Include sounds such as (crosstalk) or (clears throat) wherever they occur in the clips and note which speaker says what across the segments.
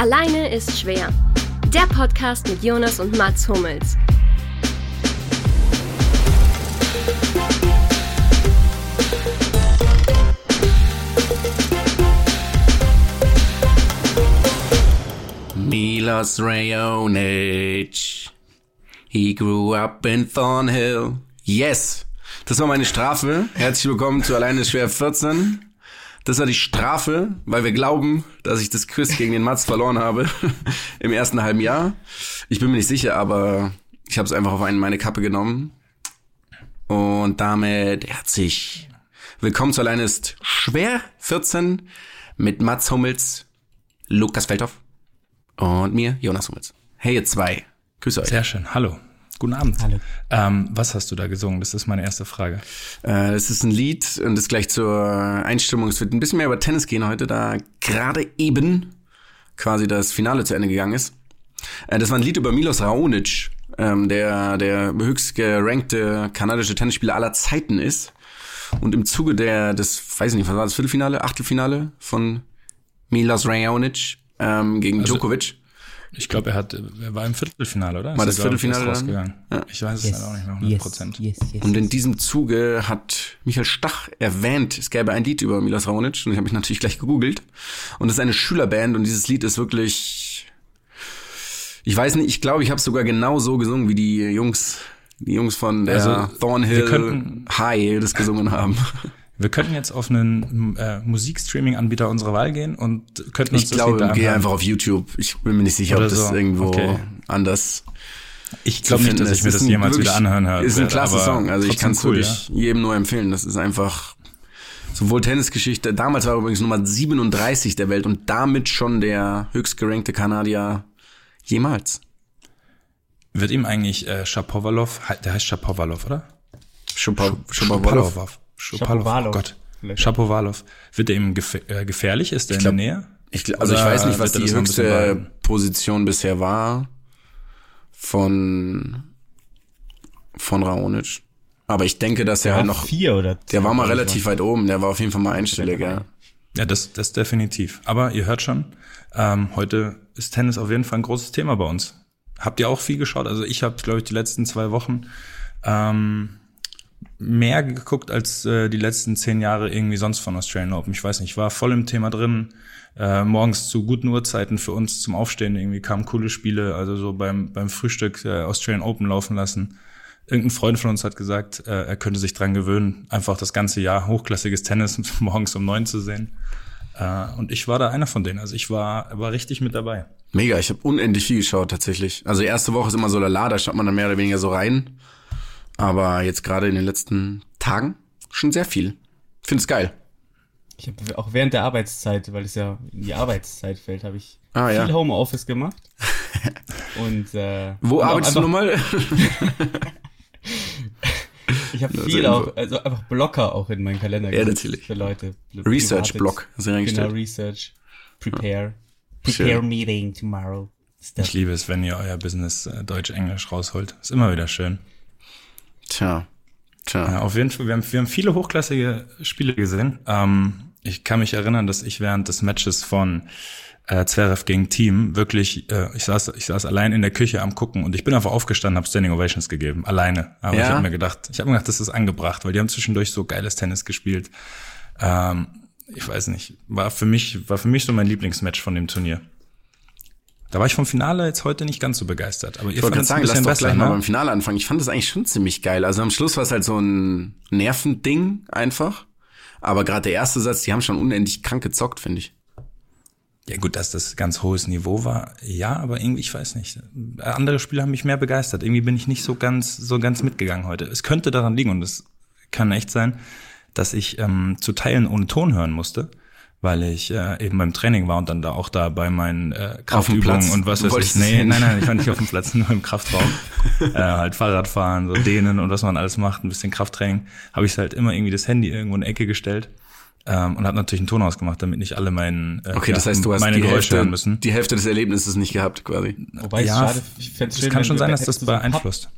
Speaker 1: Alleine ist schwer. Der Podcast mit Jonas und Mats Hummels.
Speaker 2: Milos Raonic. He grew up in Thornhill. Yes! Das war meine Strafe. Herzlich willkommen zu Alleine ist schwer 14. Das war die Strafe, weil wir glauben, dass ich das Quiz gegen den Mats verloren habe (laughs) im ersten halben Jahr. Ich bin mir nicht sicher, aber ich habe es einfach auf einen meine Kappe genommen. Und damit herzlich willkommen zu Alleine ist schwer 14 mit Mats Hummels, Lukas Feldhoff und mir, Jonas Hummels. Hey ihr zwei, grüße euch.
Speaker 3: Sehr schön. Hallo. Guten Abend.
Speaker 4: Hallo.
Speaker 3: Ähm, was hast du da gesungen? Das ist meine erste Frage.
Speaker 2: Äh, es ist ein Lied und das gleich zur Einstimmung. Es wird ein bisschen mehr über Tennis gehen heute, da gerade eben quasi das Finale zu Ende gegangen ist. Äh, das war ein Lied über Milos Raonic, ähm, der der höchst gerankte kanadische Tennisspieler aller Zeiten ist. Und im Zuge der, des, weiß ich nicht, was war das, Viertelfinale, Achtelfinale von Milos Raonic ähm, gegen
Speaker 3: Also-
Speaker 2: Djokovic.
Speaker 3: Ich glaube, er hat, er war im Viertelfinale, oder?
Speaker 2: War das
Speaker 3: ich,
Speaker 2: Viertelfinale dann?
Speaker 3: rausgegangen.
Speaker 2: Ja.
Speaker 3: Ich weiß es
Speaker 4: Yes.
Speaker 3: halt auch nicht mehr 100
Speaker 4: yes,
Speaker 3: Prozent.
Speaker 4: yes, yes,
Speaker 2: Und in diesem Zuge hat Michael Stach erwähnt, es gäbe ein Lied über Milos Raonic und ich habe mich natürlich gleich gegoogelt. Und es ist eine Schülerband und dieses Lied ist wirklich, ich weiß nicht, ich glaube, ich habe sogar genau so gesungen, wie die Jungs, die Jungs von der
Speaker 3: Also,
Speaker 2: Thornhill
Speaker 3: wir könnten-
Speaker 2: High das gesungen haben.
Speaker 3: Wir könnten jetzt auf einen äh, Musikstreaming-Anbieter unserer Wahl gehen und könnten uns
Speaker 2: Ich
Speaker 3: das
Speaker 2: glaube,
Speaker 3: Lied da
Speaker 2: geh
Speaker 3: anhören.
Speaker 2: einfach auf YouTube. Ich bin mir nicht sicher,
Speaker 3: Oder
Speaker 2: ob das
Speaker 3: so.
Speaker 2: irgendwo
Speaker 3: Okay.
Speaker 2: anders
Speaker 3: Ich glaube nicht, dass ich mir das jemals
Speaker 2: wirklich-
Speaker 3: wieder anhören höre.
Speaker 2: Ist ein klasse Song. Also ich kann es
Speaker 3: cool,
Speaker 2: wirklich jedem nur empfehlen. Das ist einfach sowohl Tennisgeschichte. Damals war er übrigens Nummer 37 der Welt und damit schon der höchst gerankte Kanadier jemals.
Speaker 3: Ja. Wird ihm eigentlich äh, Shapovalov, der heißt Shapovalov, oder?
Speaker 2: Schuppa-
Speaker 3: Shapovalov. Oh. Gott. Shapovalov. Wird er ihm gef äh, gefährlich? Ist er in der Nähe?
Speaker 2: Ich, also ich weiß nicht, was
Speaker 3: er
Speaker 2: die höchste? Position bisher war von von Raonic. Aber ich denke, dass er
Speaker 4: Der
Speaker 2: halt
Speaker 4: war
Speaker 2: noch
Speaker 4: vier oder
Speaker 2: Der war mal relativ weit oben, der war auf jeden Fall mal einstellig, ja.
Speaker 3: Ja, das, das definitiv. Aber ihr hört schon, ähm, heute ist Tennis auf jeden Fall ein großes Thema bei uns. Habt ihr auch viel geschaut? Also ich habe, glaube ich, die letzten zwei Wochen ähm, mehr geguckt als äh, die letzten zehn Jahre irgendwie sonst von Australian Open. Ich weiß nicht, ich war voll im Thema drin. Äh, morgens zu guten Uhrzeiten für uns zum Aufstehen irgendwie kamen coole Spiele. Also so beim, beim Frühstück äh, Australian Open laufen lassen. Irgendein Freund von uns hat gesagt, äh, er könnte sich dran gewöhnen, einfach das ganze Jahr hochklassiges Tennis (laughs) morgens um neun zu sehen. Äh, und ich war da einer von denen. Also ich war, war richtig mit dabei.
Speaker 2: Mega, ich habe unendlich viel geschaut tatsächlich. Also erste Woche ist immer so lala, da schaut man dann mehr oder weniger so rein. Aber jetzt gerade in den letzten Tagen schon sehr viel. Find's geil.
Speaker 4: Ich habe auch während der Arbeitszeit, weil es ja in die Arbeitszeit fällt, habe ich
Speaker 2: Ah,
Speaker 4: viel
Speaker 2: ja.
Speaker 4: Homeoffice gemacht. (laughs) Und äh,
Speaker 2: Wo
Speaker 4: und
Speaker 2: arbeitest du nochmal? (laughs)
Speaker 4: Ich habe viel auch, also einfach Blocker auch in meinen Kalender
Speaker 2: Ja,
Speaker 4: gesetzt
Speaker 2: natürlich.
Speaker 4: für Leute.
Speaker 2: Research-Block hast du
Speaker 4: Genau. Research. Prepare.
Speaker 2: Schön.
Speaker 4: Prepare meeting tomorrow. Stuff.
Speaker 3: Ich liebe es, wenn ihr euer Business äh, Deutsch-Englisch rausholt. Ist immer wieder schön.
Speaker 2: Tja. Tja.
Speaker 3: Ja, auf jeden Fall, wir haben, wir haben viele hochklassige Spiele gesehen. Ähm, ich kann mich erinnern, dass ich während des Matches von äh, Zverev gegen Team wirklich, äh, ich saß, ich saß allein in der Küche am gucken und ich bin einfach aufgestanden, habe Standing Ovations gegeben, alleine. Aber
Speaker 2: Ja?
Speaker 3: ich habe mir gedacht, ich habe mir gedacht, das ist angebracht, weil die haben zwischendurch so geiles Tennis gespielt. Ähm, ich weiß nicht, war für mich, war für mich so mein Lieblingsmatch von dem Turnier. Da war ich vom Finale jetzt heute nicht ganz so begeistert, aber ihr
Speaker 2: Ich wollte gerade
Speaker 3: fandet es ein
Speaker 2: sagen, lass
Speaker 3: bisschen
Speaker 2: doch
Speaker 3: besser,
Speaker 2: gleich mal beim
Speaker 3: ne?
Speaker 2: Finale anfangen. Ich fand das eigentlich schon ziemlich geil. Also am Schluss war es halt so ein Nervending einfach. Aber gerade der erste Satz, die haben schon unendlich krank gezockt, finde ich.
Speaker 3: Ja gut, dass das ganz hohes Niveau war, ja, aber irgendwie, ich weiß nicht. Andere Spiele haben mich mehr begeistert. Irgendwie bin ich nicht so ganz, so ganz mitgegangen heute. Es könnte daran liegen, und es kann echt sein, dass ich ähm, zu Teilen ohne Ton hören musste, weil ich äh, eben beim Training war und dann da auch da bei meinen äh, Kraftübungen und was weiß ich. Nee, nein, nein, ich war nicht auf dem Platz, (laughs) nur im Kraftraum. (laughs) äh, halt Fahrradfahren, so dehnen und was man alles macht, ein bisschen Krafttraining, habe ich halt immer irgendwie das Handy irgendwo in die Ecke gestellt. Ähm, und habe natürlich einen Ton ausgemacht, damit nicht alle meinen äh,
Speaker 2: Okay,
Speaker 3: ja,
Speaker 2: das heißt, du hast
Speaker 3: meine
Speaker 2: die
Speaker 3: Geräusche
Speaker 2: Hälfte,
Speaker 3: hören müssen.
Speaker 2: die Hälfte des Erlebnisses nicht gehabt, quasi.
Speaker 4: Wobei
Speaker 3: Ja,
Speaker 4: es schade, ich fänd's
Speaker 3: Es
Speaker 4: schön,
Speaker 3: kann schon sein, dass das beeinflusst.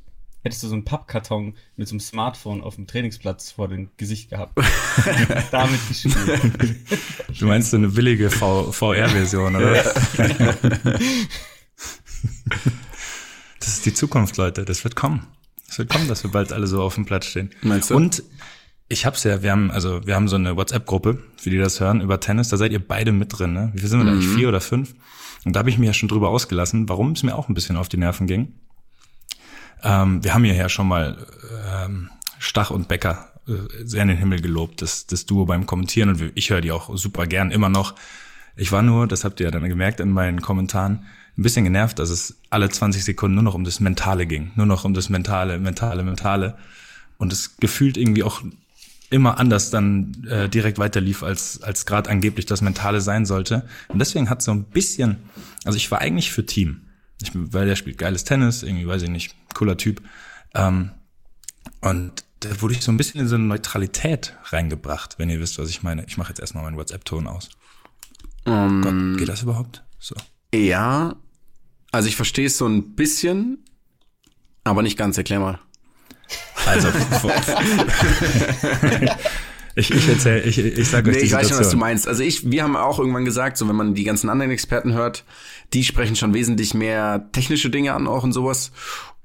Speaker 4: Hättest du so einen Pappkarton mit so einem Smartphone auf dem Trainingsplatz vor dem Gesicht gehabt. (laughs) Damit gespielt. (laughs)
Speaker 3: Du meinst so eine billige VR-Version, oder? (laughs) das ist die Zukunft, Leute. Das wird kommen. Das wird kommen, dass wir bald alle so auf dem Platz stehen.
Speaker 2: Meinst du?
Speaker 3: Und ich hab's ja, wir haben, also wir haben so eine WhatsApp-Gruppe, für die das hören, über Tennis, da seid ihr beide mit drin, ne? Wie viel sind wir da eigentlich? Vier oder fünf? Und da habe ich mir ja schon drüber ausgelassen, warum es mir auch ein bisschen auf die Nerven ging. Ähm, wir haben ja schon mal ähm, Stach und Becker äh, sehr in den Himmel gelobt, das, das Duo beim Kommentieren und ich höre die auch super gern immer noch. Ich war nur, das habt ihr ja dann gemerkt in meinen Kommentaren, ein bisschen genervt, dass es alle 20 Sekunden nur noch um das Mentale ging. Nur noch um das Mentale, Mentale, Mentale. Und es gefühlt irgendwie auch immer anders dann äh, direkt weiterlief, als, als gerade angeblich das Mentale sein sollte. Und deswegen hat so ein bisschen, also ich war eigentlich für Team. Ich, weil der spielt geiles Tennis, irgendwie, weiß ich nicht, cooler Typ. Ähm, und da wurde ich so ein bisschen in so eine Neutralität reingebracht, wenn ihr wisst, was ich meine. Ich mache jetzt erstmal meinen WhatsApp-Ton aus.
Speaker 2: Ähm,
Speaker 3: Gott, geht das überhaupt? So.
Speaker 2: ja, also ich verstehe es so ein bisschen, aber nicht ganz. Erklär mal.
Speaker 3: Also, (laughs) ich, ich erzähl, ich, ich sage euch
Speaker 2: Nee,
Speaker 3: die
Speaker 2: ich weiß schon, was du meinst. Also ich, wir haben auch irgendwann gesagt, so wenn man die ganzen anderen Experten hört, die sprechen schon wesentlich mehr technische Dinge an auch und sowas.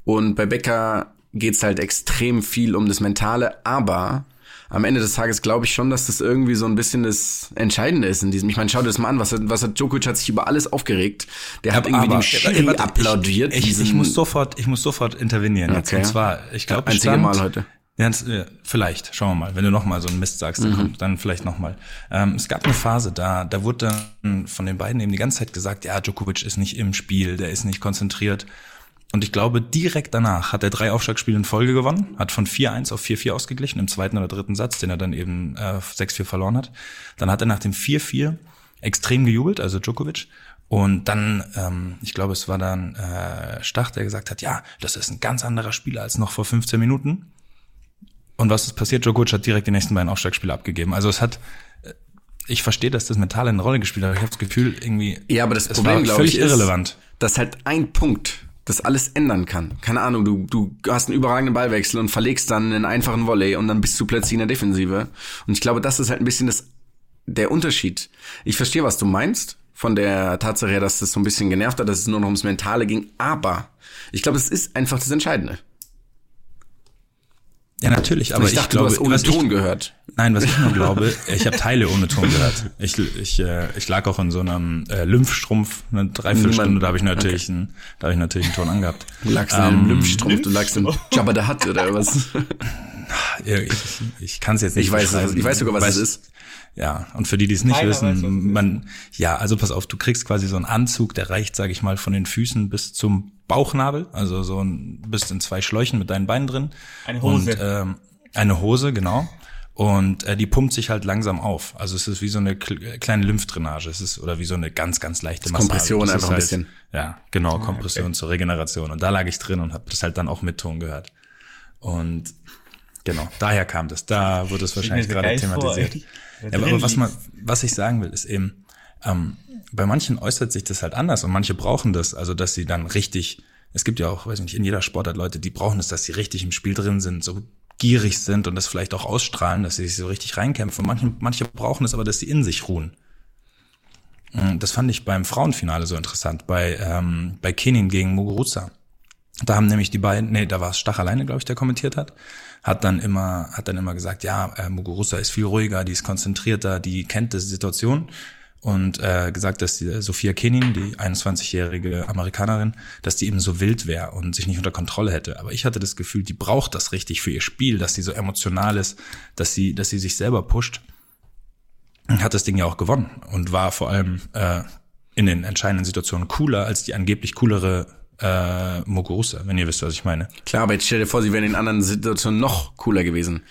Speaker 2: Und bei Becker geht's halt extrem viel um das Mentale, aber am Ende des Tages glaube ich schon, dass das irgendwie so ein bisschen das Entscheidende ist in diesem. Ich meine, schau dir das mal an, was hat, was hat Djokovic hat sich über alles aufgeregt. Der hat irgendwie dem Schiri
Speaker 3: warte,
Speaker 2: applaudiert.
Speaker 3: Ich, ich, ich muss sofort, ich muss sofort intervenieren. Jetzt.
Speaker 2: Okay.
Speaker 3: Und zwar, ich glaube,
Speaker 2: Einzige Mal heute.
Speaker 3: Ja, äh, vielleicht, schauen wir mal. Wenn du noch mal so einen Mist sagst, dann, kommt, dann vielleicht noch mal. Ähm, es gab eine Phase, da, da wurde dann von den beiden eben die ganze Zeit gesagt, ja, Djokovic ist nicht im Spiel, der ist nicht konzentriert. Und ich glaube, direkt danach hat er drei Aufschlagspiele in Folge gewonnen, hat von 4-1 auf 4-4 ausgeglichen im zweiten oder dritten Satz, den er dann eben äh, 6-4 verloren hat. Dann hat er nach dem 4-4 extrem gejubelt, also Djokovic. Und dann, ähm, ich glaube, es war dann äh, Stach, der gesagt hat, ja, das ist ein ganz anderer Spieler als noch vor 15 Minuten. Und was ist passiert? Djokovic hat direkt die nächsten beiden Aufschlagspiele abgegeben. Also es hat, äh, ich verstehe, dass das Mentale eine Rolle gespielt hat, aber ich habe das Gefühl, irgendwie,
Speaker 2: Ja, aber das Problem, glaube ich, ist,
Speaker 3: irrelevant.
Speaker 2: dass halt ein Punkt das alles ändern kann. Keine Ahnung, du, du hast einen überragenden Ballwechsel und verlegst dann einen einfachen Volley und dann bist du plötzlich in der Defensive. Und ich glaube, das ist halt ein bisschen das, der Unterschied. Ich verstehe, was du meinst, von der Tatsache her, dass das so ein bisschen genervt hat, dass es nur noch ums Mentale ging, aber ich glaube, es ist einfach das Entscheidende.
Speaker 3: Ja, natürlich, aber
Speaker 2: ich dachte,
Speaker 3: glaube,
Speaker 2: du hast ohne
Speaker 3: was
Speaker 2: Ton
Speaker 3: ich,
Speaker 2: gehört.
Speaker 3: Nein, was ich nur glaube, ich habe Teile ohne Ton gehört. Ich, ich, äh, ich lag auch in so einem äh, Lymphstrumpf eine Dreiviertelstunde, da habe ich natürlich einen, da habe ich natürlich einen Ton angehabt.
Speaker 2: Du lagst in einem Lymphstrumpf, du lagst in Jabba the Hutt oder was?
Speaker 3: Ja, Ich, ich kann es jetzt nicht
Speaker 2: Ich weiß, ich weiß sogar, was
Speaker 3: Weiß-
Speaker 2: es ist.
Speaker 3: Ja, und für die, die es nicht
Speaker 4: Keiner weiß,
Speaker 3: wissen,
Speaker 4: ist.
Speaker 3: man, ja, also pass auf, du kriegst quasi so einen Anzug, der reicht, sage ich mal, von den Füßen bis zum Bauchnabel, also so ein, bist in zwei Schläuchen mit deinen Beinen drin.
Speaker 4: Eine Hose.
Speaker 3: Und, ähm, eine Hose, genau. Und äh, die pumpt sich halt langsam auf. Also es ist wie so eine kle- kleine Lymphdrainage. Es ist oder wie so eine ganz, ganz leichte Massage.
Speaker 2: Kompression einfach ein
Speaker 3: halt,
Speaker 2: bisschen.
Speaker 3: Ja, genau, Kompression zur Regeneration. Und da lag ich drin und habe das halt dann auch mit Ton gehört. Und genau, daher kam das. Da wurde es wahrscheinlich gerade thematisiert. Ja, aber was man, was ich sagen will, ist eben, ähm, bei manchen äußert sich das halt anders und manche brauchen das, also dass sie dann richtig, es gibt ja auch, weiß nicht, in jeder Sportart Leute, die brauchen es, dass sie richtig im Spiel drin sind, so gierig sind und das vielleicht auch ausstrahlen, dass sie sich so richtig reinkämpfen. Manche, manche brauchen es aber, dass sie in sich ruhen. Mm, Das fand ich beim Frauenfinale so interessant, bei, ähm, bei Kenin gegen Muguruza. Da haben nämlich die beiden, nee, da war es Stach alleine, glaube ich, der kommentiert hat, hat dann immer, hat dann immer gesagt, ja, äh, Muguruza ist viel ruhiger, die ist konzentrierter, die kennt die Situation und äh, gesagt, dass die Sophia Kenin, die 21-jährige Amerikanerin, dass die eben so wild wäre und sich nicht unter Kontrolle hätte. Aber ich hatte das Gefühl, die braucht das richtig für ihr Spiel, dass sie so emotional ist, dass sie, dass sie sich selber pusht hat das Ding ja auch gewonnen und war vor allem äh, in den entscheidenden Situationen cooler als die angeblich coolere äh, Muguruza, wenn ihr wisst, was ich meine.
Speaker 2: Klar, aber jetzt stell dir vor, sie wären in anderen Situationen noch cooler gewesen.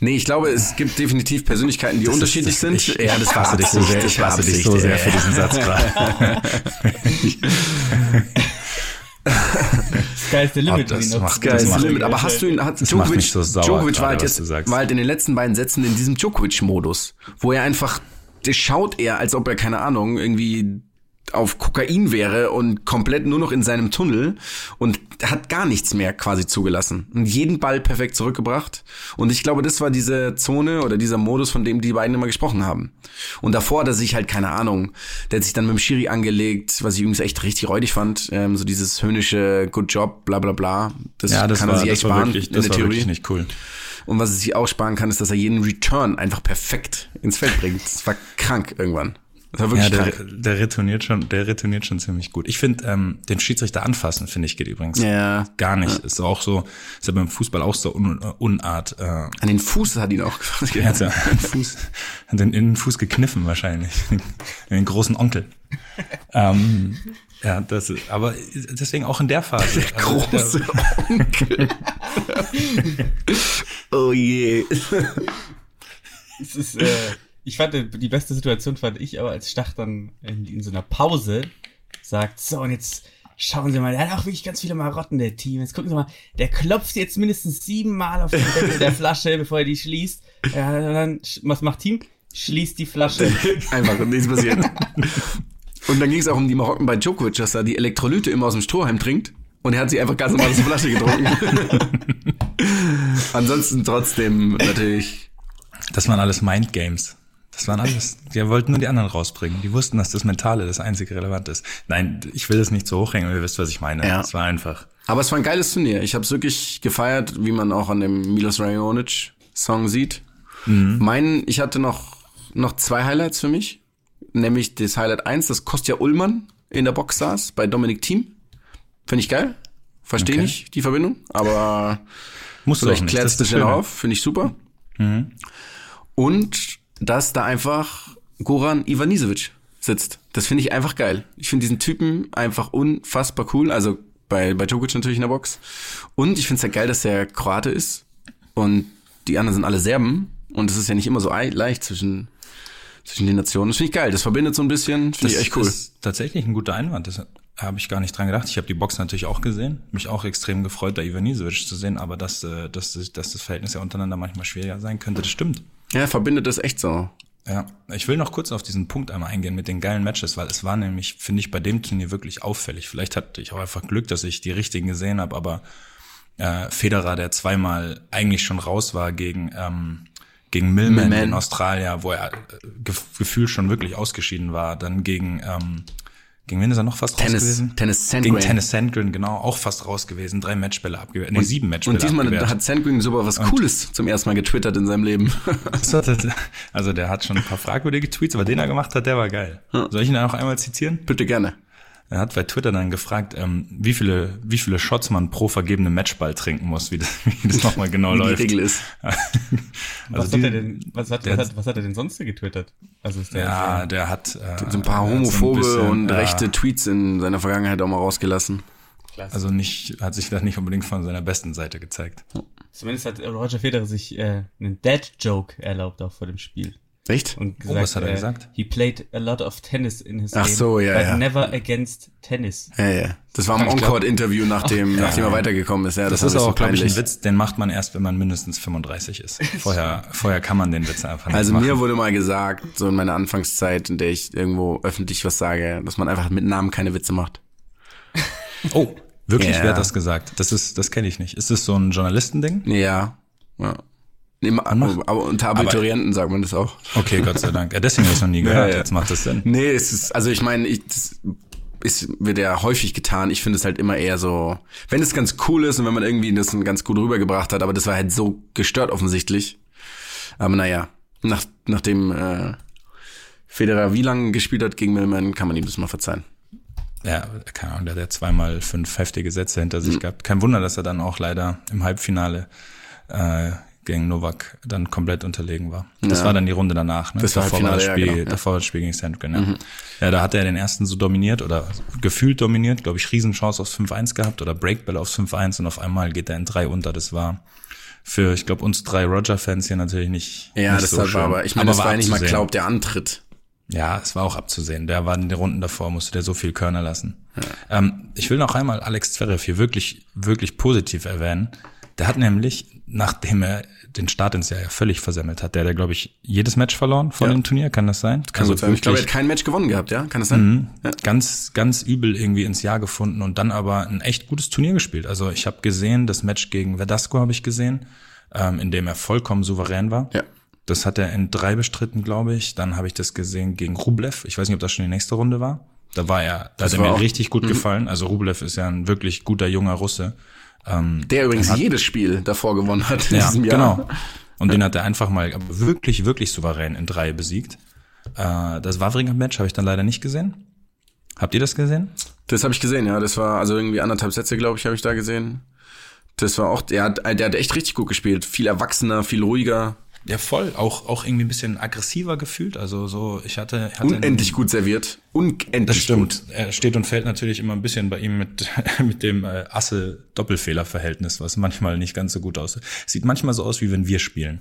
Speaker 2: Nee, ich glaube, es gibt definitiv Persönlichkeiten, die
Speaker 3: Das ist-
Speaker 2: unterschiedlich
Speaker 3: das-
Speaker 2: sind.
Speaker 3: Ich,
Speaker 2: ja, das war
Speaker 3: hasse dich so sehr, ich hasse dich so sehr für diesen Satz gerade. (laughs)
Speaker 4: Sky's the limit.
Speaker 3: Oh, das
Speaker 4: wie noch-
Speaker 3: macht-
Speaker 2: Geil,
Speaker 3: das
Speaker 2: ist
Speaker 3: macht-
Speaker 2: Limit. Aber hast du ihn, hat
Speaker 3: Das
Speaker 2: Djokovic,
Speaker 3: so sauer
Speaker 2: Djokovic war halt jetzt, war halt in den letzten beiden Sätzen in diesem Djokovic-Modus, wo er einfach, der schaut er, als ob er, keine Ahnung, irgendwie auf Kokain wäre und komplett nur noch in seinem Tunnel und hat gar nichts mehr quasi zugelassen und jeden Ball perfekt zurückgebracht und ich glaube, das war diese Zone oder dieser Modus, von dem die beiden immer gesprochen haben. Und davor hat er sich halt keine Ahnung, der hat sich dann mit dem Schiri angelegt, was ich übrigens echt richtig räudig fand, ähm, so dieses höhnische Good Job, bla bla bla. Das
Speaker 3: Ja, das
Speaker 2: kann
Speaker 3: war,
Speaker 2: er sich echt sparen
Speaker 3: wirklich,
Speaker 2: in
Speaker 3: das
Speaker 2: der Theorie.
Speaker 3: wirklich nicht cool.
Speaker 2: Und was er sich auch sparen kann, ist, dass er jeden Return einfach perfekt ins Feld bringt. Das war krank irgendwann.
Speaker 3: Ja, der, der retourniert schon, der retourniert schon ziemlich gut. Ich finde, ähm, den Schiedsrichter anfassen, finde ich, geht übrigens
Speaker 2: Ja.
Speaker 3: gar nicht. Ist auch so, ist ja beim Fußball auch so Un Unart. Äh,
Speaker 2: An den Fuß hat ihn auch
Speaker 3: hat ja den Fuß, hat den Innenfuß gekniffen wahrscheinlich. (laughs) Den großen Onkel. ähm, ja, das ist, aber deswegen auch in der Phase. Also
Speaker 2: Große Onkel. (laughs) oh je.
Speaker 4: Es ist, äh, ich fand, die beste Situation fand ich aber, als Stach dann in, in so einer Pause sagt, so, und jetzt schauen Sie mal, der hat auch wirklich ganz viele Marotten, der Team. Jetzt gucken Sie mal, der klopft jetzt mindestens siebenmal auf den Deckel der Flasche, bevor er die schließt. Ja, und dann, was macht Team? Schließt die Flasche. (laughs)
Speaker 2: Einfach und nichts passiert. Und dann ging es auch um die Marotten bei Djokovic, dass er die Elektrolyte immer aus dem Strohhalm trinkt. Und er hat sie einfach ganz normal aus der Flasche getrunken. (laughs) Ansonsten trotzdem natürlich.
Speaker 3: Das waren alles Mind Games. Das waren alles. Die wollten nur die anderen rausbringen. Die wussten, dass das Mentale das einzige relevant ist. Nein, ich will das nicht so hochhängen, aber ihr wisst, was ich meine.
Speaker 2: Ja.
Speaker 3: Es war einfach.
Speaker 2: Aber es war ein geiles Turnier. Ich habe es wirklich gefeiert, wie man auch an dem Milos Raonic Song sieht. Mein, ich hatte noch, noch zwei Highlights für mich. Nämlich das Highlight 1, das Kostja Ullmann in der Box saß bei Dominik Thiem. Finde ich geil. Verstehe
Speaker 3: Okay.
Speaker 2: nicht die Verbindung, aber
Speaker 3: Musst
Speaker 2: vielleicht
Speaker 3: nicht.
Speaker 2: klärt es
Speaker 3: das
Speaker 2: schnell auf. Finde ich super. Und dass da einfach Goran Ivanisevic sitzt. Das finde ich einfach geil. Ich finde diesen Typen einfach unfassbar cool. Also bei, bei Djokovic natürlich in der Box. Und ich finde es ja geil, dass der Kroate ist. Und die anderen sind alle Serben. Und es ist ja nicht immer so ei- leicht zwischen, zwischen den Nationen. Das finde ich geil. Das verbindet so ein bisschen. Finde ich echt cool.
Speaker 3: ist tatsächlich ein guter Einwand. Das habe ich gar nicht dran gedacht. Ich habe die Box natürlich auch gesehen. Mich auch extrem gefreut, da Ivanisevic zu sehen. Aber dass, äh, dass, dass das Verhältnis ja untereinander manchmal schwieriger sein könnte, das stimmt.
Speaker 2: Ja, verbindet das echt so.
Speaker 3: Ja, ich will noch kurz auf diesen Punkt einmal eingehen mit den geilen Matches, weil es war nämlich, finde ich, bei dem Turnier wirklich auffällig. Vielleicht hatte ich auch einfach Glück, dass ich die richtigen gesehen habe, aber äh, Federer, der zweimal eigentlich schon raus war gegen ähm, gegen Millman,
Speaker 2: Millman.
Speaker 3: in Australien, wo er äh, gef gefühlt schon wirklich ausgeschieden war, dann gegen ähm, gegen wen ist er noch fast raus
Speaker 2: Tennis,
Speaker 3: gewesen?
Speaker 2: Tennis
Speaker 3: Gegen
Speaker 2: Sandgren.
Speaker 3: Tennis Sandgren, genau, auch fast raus gewesen. Drei Matchbälle abgewehrt. Nee, sieben Matchbälle
Speaker 2: Und diesmal
Speaker 3: abgewehrt.
Speaker 2: hat Sandgren sogar was Cooles zum ersten Mal getwittert in seinem Leben. (laughs)
Speaker 3: Also der hat schon ein paar fragwürdige Tweets, aber den er gemacht hat, der war geil. Soll ich ihn da noch einmal zitieren?
Speaker 2: Bitte gerne.
Speaker 3: Er hat bei Twitter dann gefragt, ähm, wie viele wie viele Shots man pro vergebene Matchball trinken muss, wie das, (laughs) wie das nochmal genau
Speaker 2: Wie die
Speaker 3: läuft.
Speaker 2: Regel ist. (laughs)
Speaker 3: Also
Speaker 4: was, hat
Speaker 3: die-
Speaker 4: er denn, was, hat,
Speaker 3: der-
Speaker 4: was, hat, was hat er denn sonst so getwittert? Also ist der
Speaker 3: Ja, der hat äh,
Speaker 2: So ein paar
Speaker 3: der hat so ein
Speaker 2: homophobe
Speaker 3: bisschen,
Speaker 2: und
Speaker 3: ja,
Speaker 2: rechte Tweets in seiner Vergangenheit auch mal rausgelassen.
Speaker 3: Also nicht, hat sich das nicht unbedingt von seiner besten Seite gezeigt.
Speaker 4: Zumindest hat Roger Federer sich äh, einen Dad-Joke erlaubt auch vor dem Spiel.
Speaker 2: Echt?
Speaker 4: Und gesagt,
Speaker 3: Oh, was hat er
Speaker 4: äh,
Speaker 3: gesagt?
Speaker 4: He played a lot of tennis in his
Speaker 2: Ach
Speaker 4: game,
Speaker 2: so, ja,
Speaker 4: but
Speaker 2: ja.
Speaker 4: never against tennis.
Speaker 2: Ja, ja. Das war im Encore-Interview, nachdem, nachdem er weitergekommen ist. Ja, das,
Speaker 3: Das, ist auch,
Speaker 2: so
Speaker 3: glaube ich, ein. Witz, den macht man erst, wenn man mindestens 35 ist. (laughs) Vorher, vorher kann man den Witz einfach nicht
Speaker 2: Also
Speaker 3: machen.
Speaker 2: mir wurde mal gesagt, so in meiner Anfangszeit, in der ich irgendwo öffentlich was sage, dass man einfach mit Namen keine Witze macht.
Speaker 3: Oh, wirklich,
Speaker 2: Ja.
Speaker 3: wer hat das gesagt? Das ist, das kenne ich nicht. Ist das so ein Journalistending?
Speaker 2: Ja. ja. Im, aber unter Abiturienten sagt man das auch.
Speaker 3: Okay, Gott sei Dank. Ja, deswegen habe ich noch nie gehört.
Speaker 2: Ja, ja.
Speaker 3: Jetzt macht das Sinn.
Speaker 2: Nee, es ist, also ich meine, ich, das ist, wird ja häufig getan. Ich finde es halt immer eher so, wenn es ganz cool ist und wenn man irgendwie das ganz gut rübergebracht hat, aber das war halt so gestört offensichtlich. Aber naja, nach, nachdem äh, Federer wie lange gespielt hat gegen Millman, kann man ihm das mal verzeihen.
Speaker 3: Ja, keine Ahnung, der hat ja zweimal fünf heftige Sätze hinter
Speaker 2: Mhm.
Speaker 3: sich gehabt. Kein Wunder, dass er dann auch leider im Halbfinale äh, gegen Novak dann komplett unterlegen war. Das
Speaker 2: Ja.
Speaker 3: war dann die Runde danach. Ne?
Speaker 2: Das war
Speaker 3: davor war das Spiel,
Speaker 2: ja, genau, ja.
Speaker 3: davor das Spiel gegen Sandgren. Ja. ja, da hat er den ersten so dominiert oder gefühlt dominiert, glaube ich, Riesenchance aufs 5-1 gehabt oder Breakball aufs 5-1 und auf einmal geht er in drei unter. Das war für, ich glaube, uns drei Roger-Fans hier natürlich nicht.
Speaker 2: Ja,
Speaker 3: nicht
Speaker 2: das
Speaker 3: so
Speaker 2: war
Speaker 3: schön.
Speaker 2: aber, ich meine, das war ja nicht mal glaubt, der Antritt.
Speaker 3: Ja, es war auch abzusehen. Der war in den Runden davor, musste der so viel Körner lassen. Ähm, ich will noch einmal Alex Zverev hier wirklich, wirklich positiv erwähnen. Der hat nämlich nachdem er den Start ins Jahr ja völlig versemmelt hat. Der hat glaube ich, jedes Match verloren von
Speaker 2: Ja.
Speaker 3: dem Turnier, kann das sein?
Speaker 2: Kann gut sein. Ich glaube, er hat kein Match gewonnen gehabt, ja? Kann das sein? Ja.
Speaker 3: ganz, ganz übel irgendwie ins Jahr gefunden und dann aber ein echt gutes Turnier gespielt. Also ich habe gesehen, das Match gegen Verdasco habe ich gesehen, ähm, in dem er vollkommen souverän war.
Speaker 2: Ja.
Speaker 3: Das hat er in drei bestritten, glaube ich. Dann habe ich das gesehen gegen Rublev. Ich weiß nicht, ob das schon die nächste Runde war. Da war er, da hat er mir richtig gut gefallen. Also Rublev ist ja ein wirklich guter junger Russe.
Speaker 2: Der übrigens jedes Spiel davor gewonnen hat in
Speaker 3: Ja,
Speaker 2: diesem Jahr.
Speaker 3: genau. Und den hat er einfach mal wirklich, wirklich souverän in drei besiegt. Äh, das Wawrinka-Match habe ich dann leider nicht gesehen. Habt ihr das gesehen?
Speaker 2: Das habe ich gesehen, ja. Das war also irgendwie anderthalb Sätze, glaube ich, habe ich da gesehen. Das war auch, der hat, der hat echt richtig gut gespielt. Viel erwachsener, viel ruhiger.
Speaker 3: Ja, voll. Auch, auch irgendwie ein bisschen aggressiver gefühlt. Also so, ich hatte, hatte
Speaker 2: Unendlich gut serviert. Unendlich
Speaker 3: Das stimmt.
Speaker 2: gut.
Speaker 3: Er steht und fällt natürlich immer ein bisschen bei ihm mit, (laughs) mit dem äh, Asse-Doppelfehler-Verhältnis, was manchmal nicht ganz so gut aussieht. Sieht manchmal so aus, wie wenn wir spielen.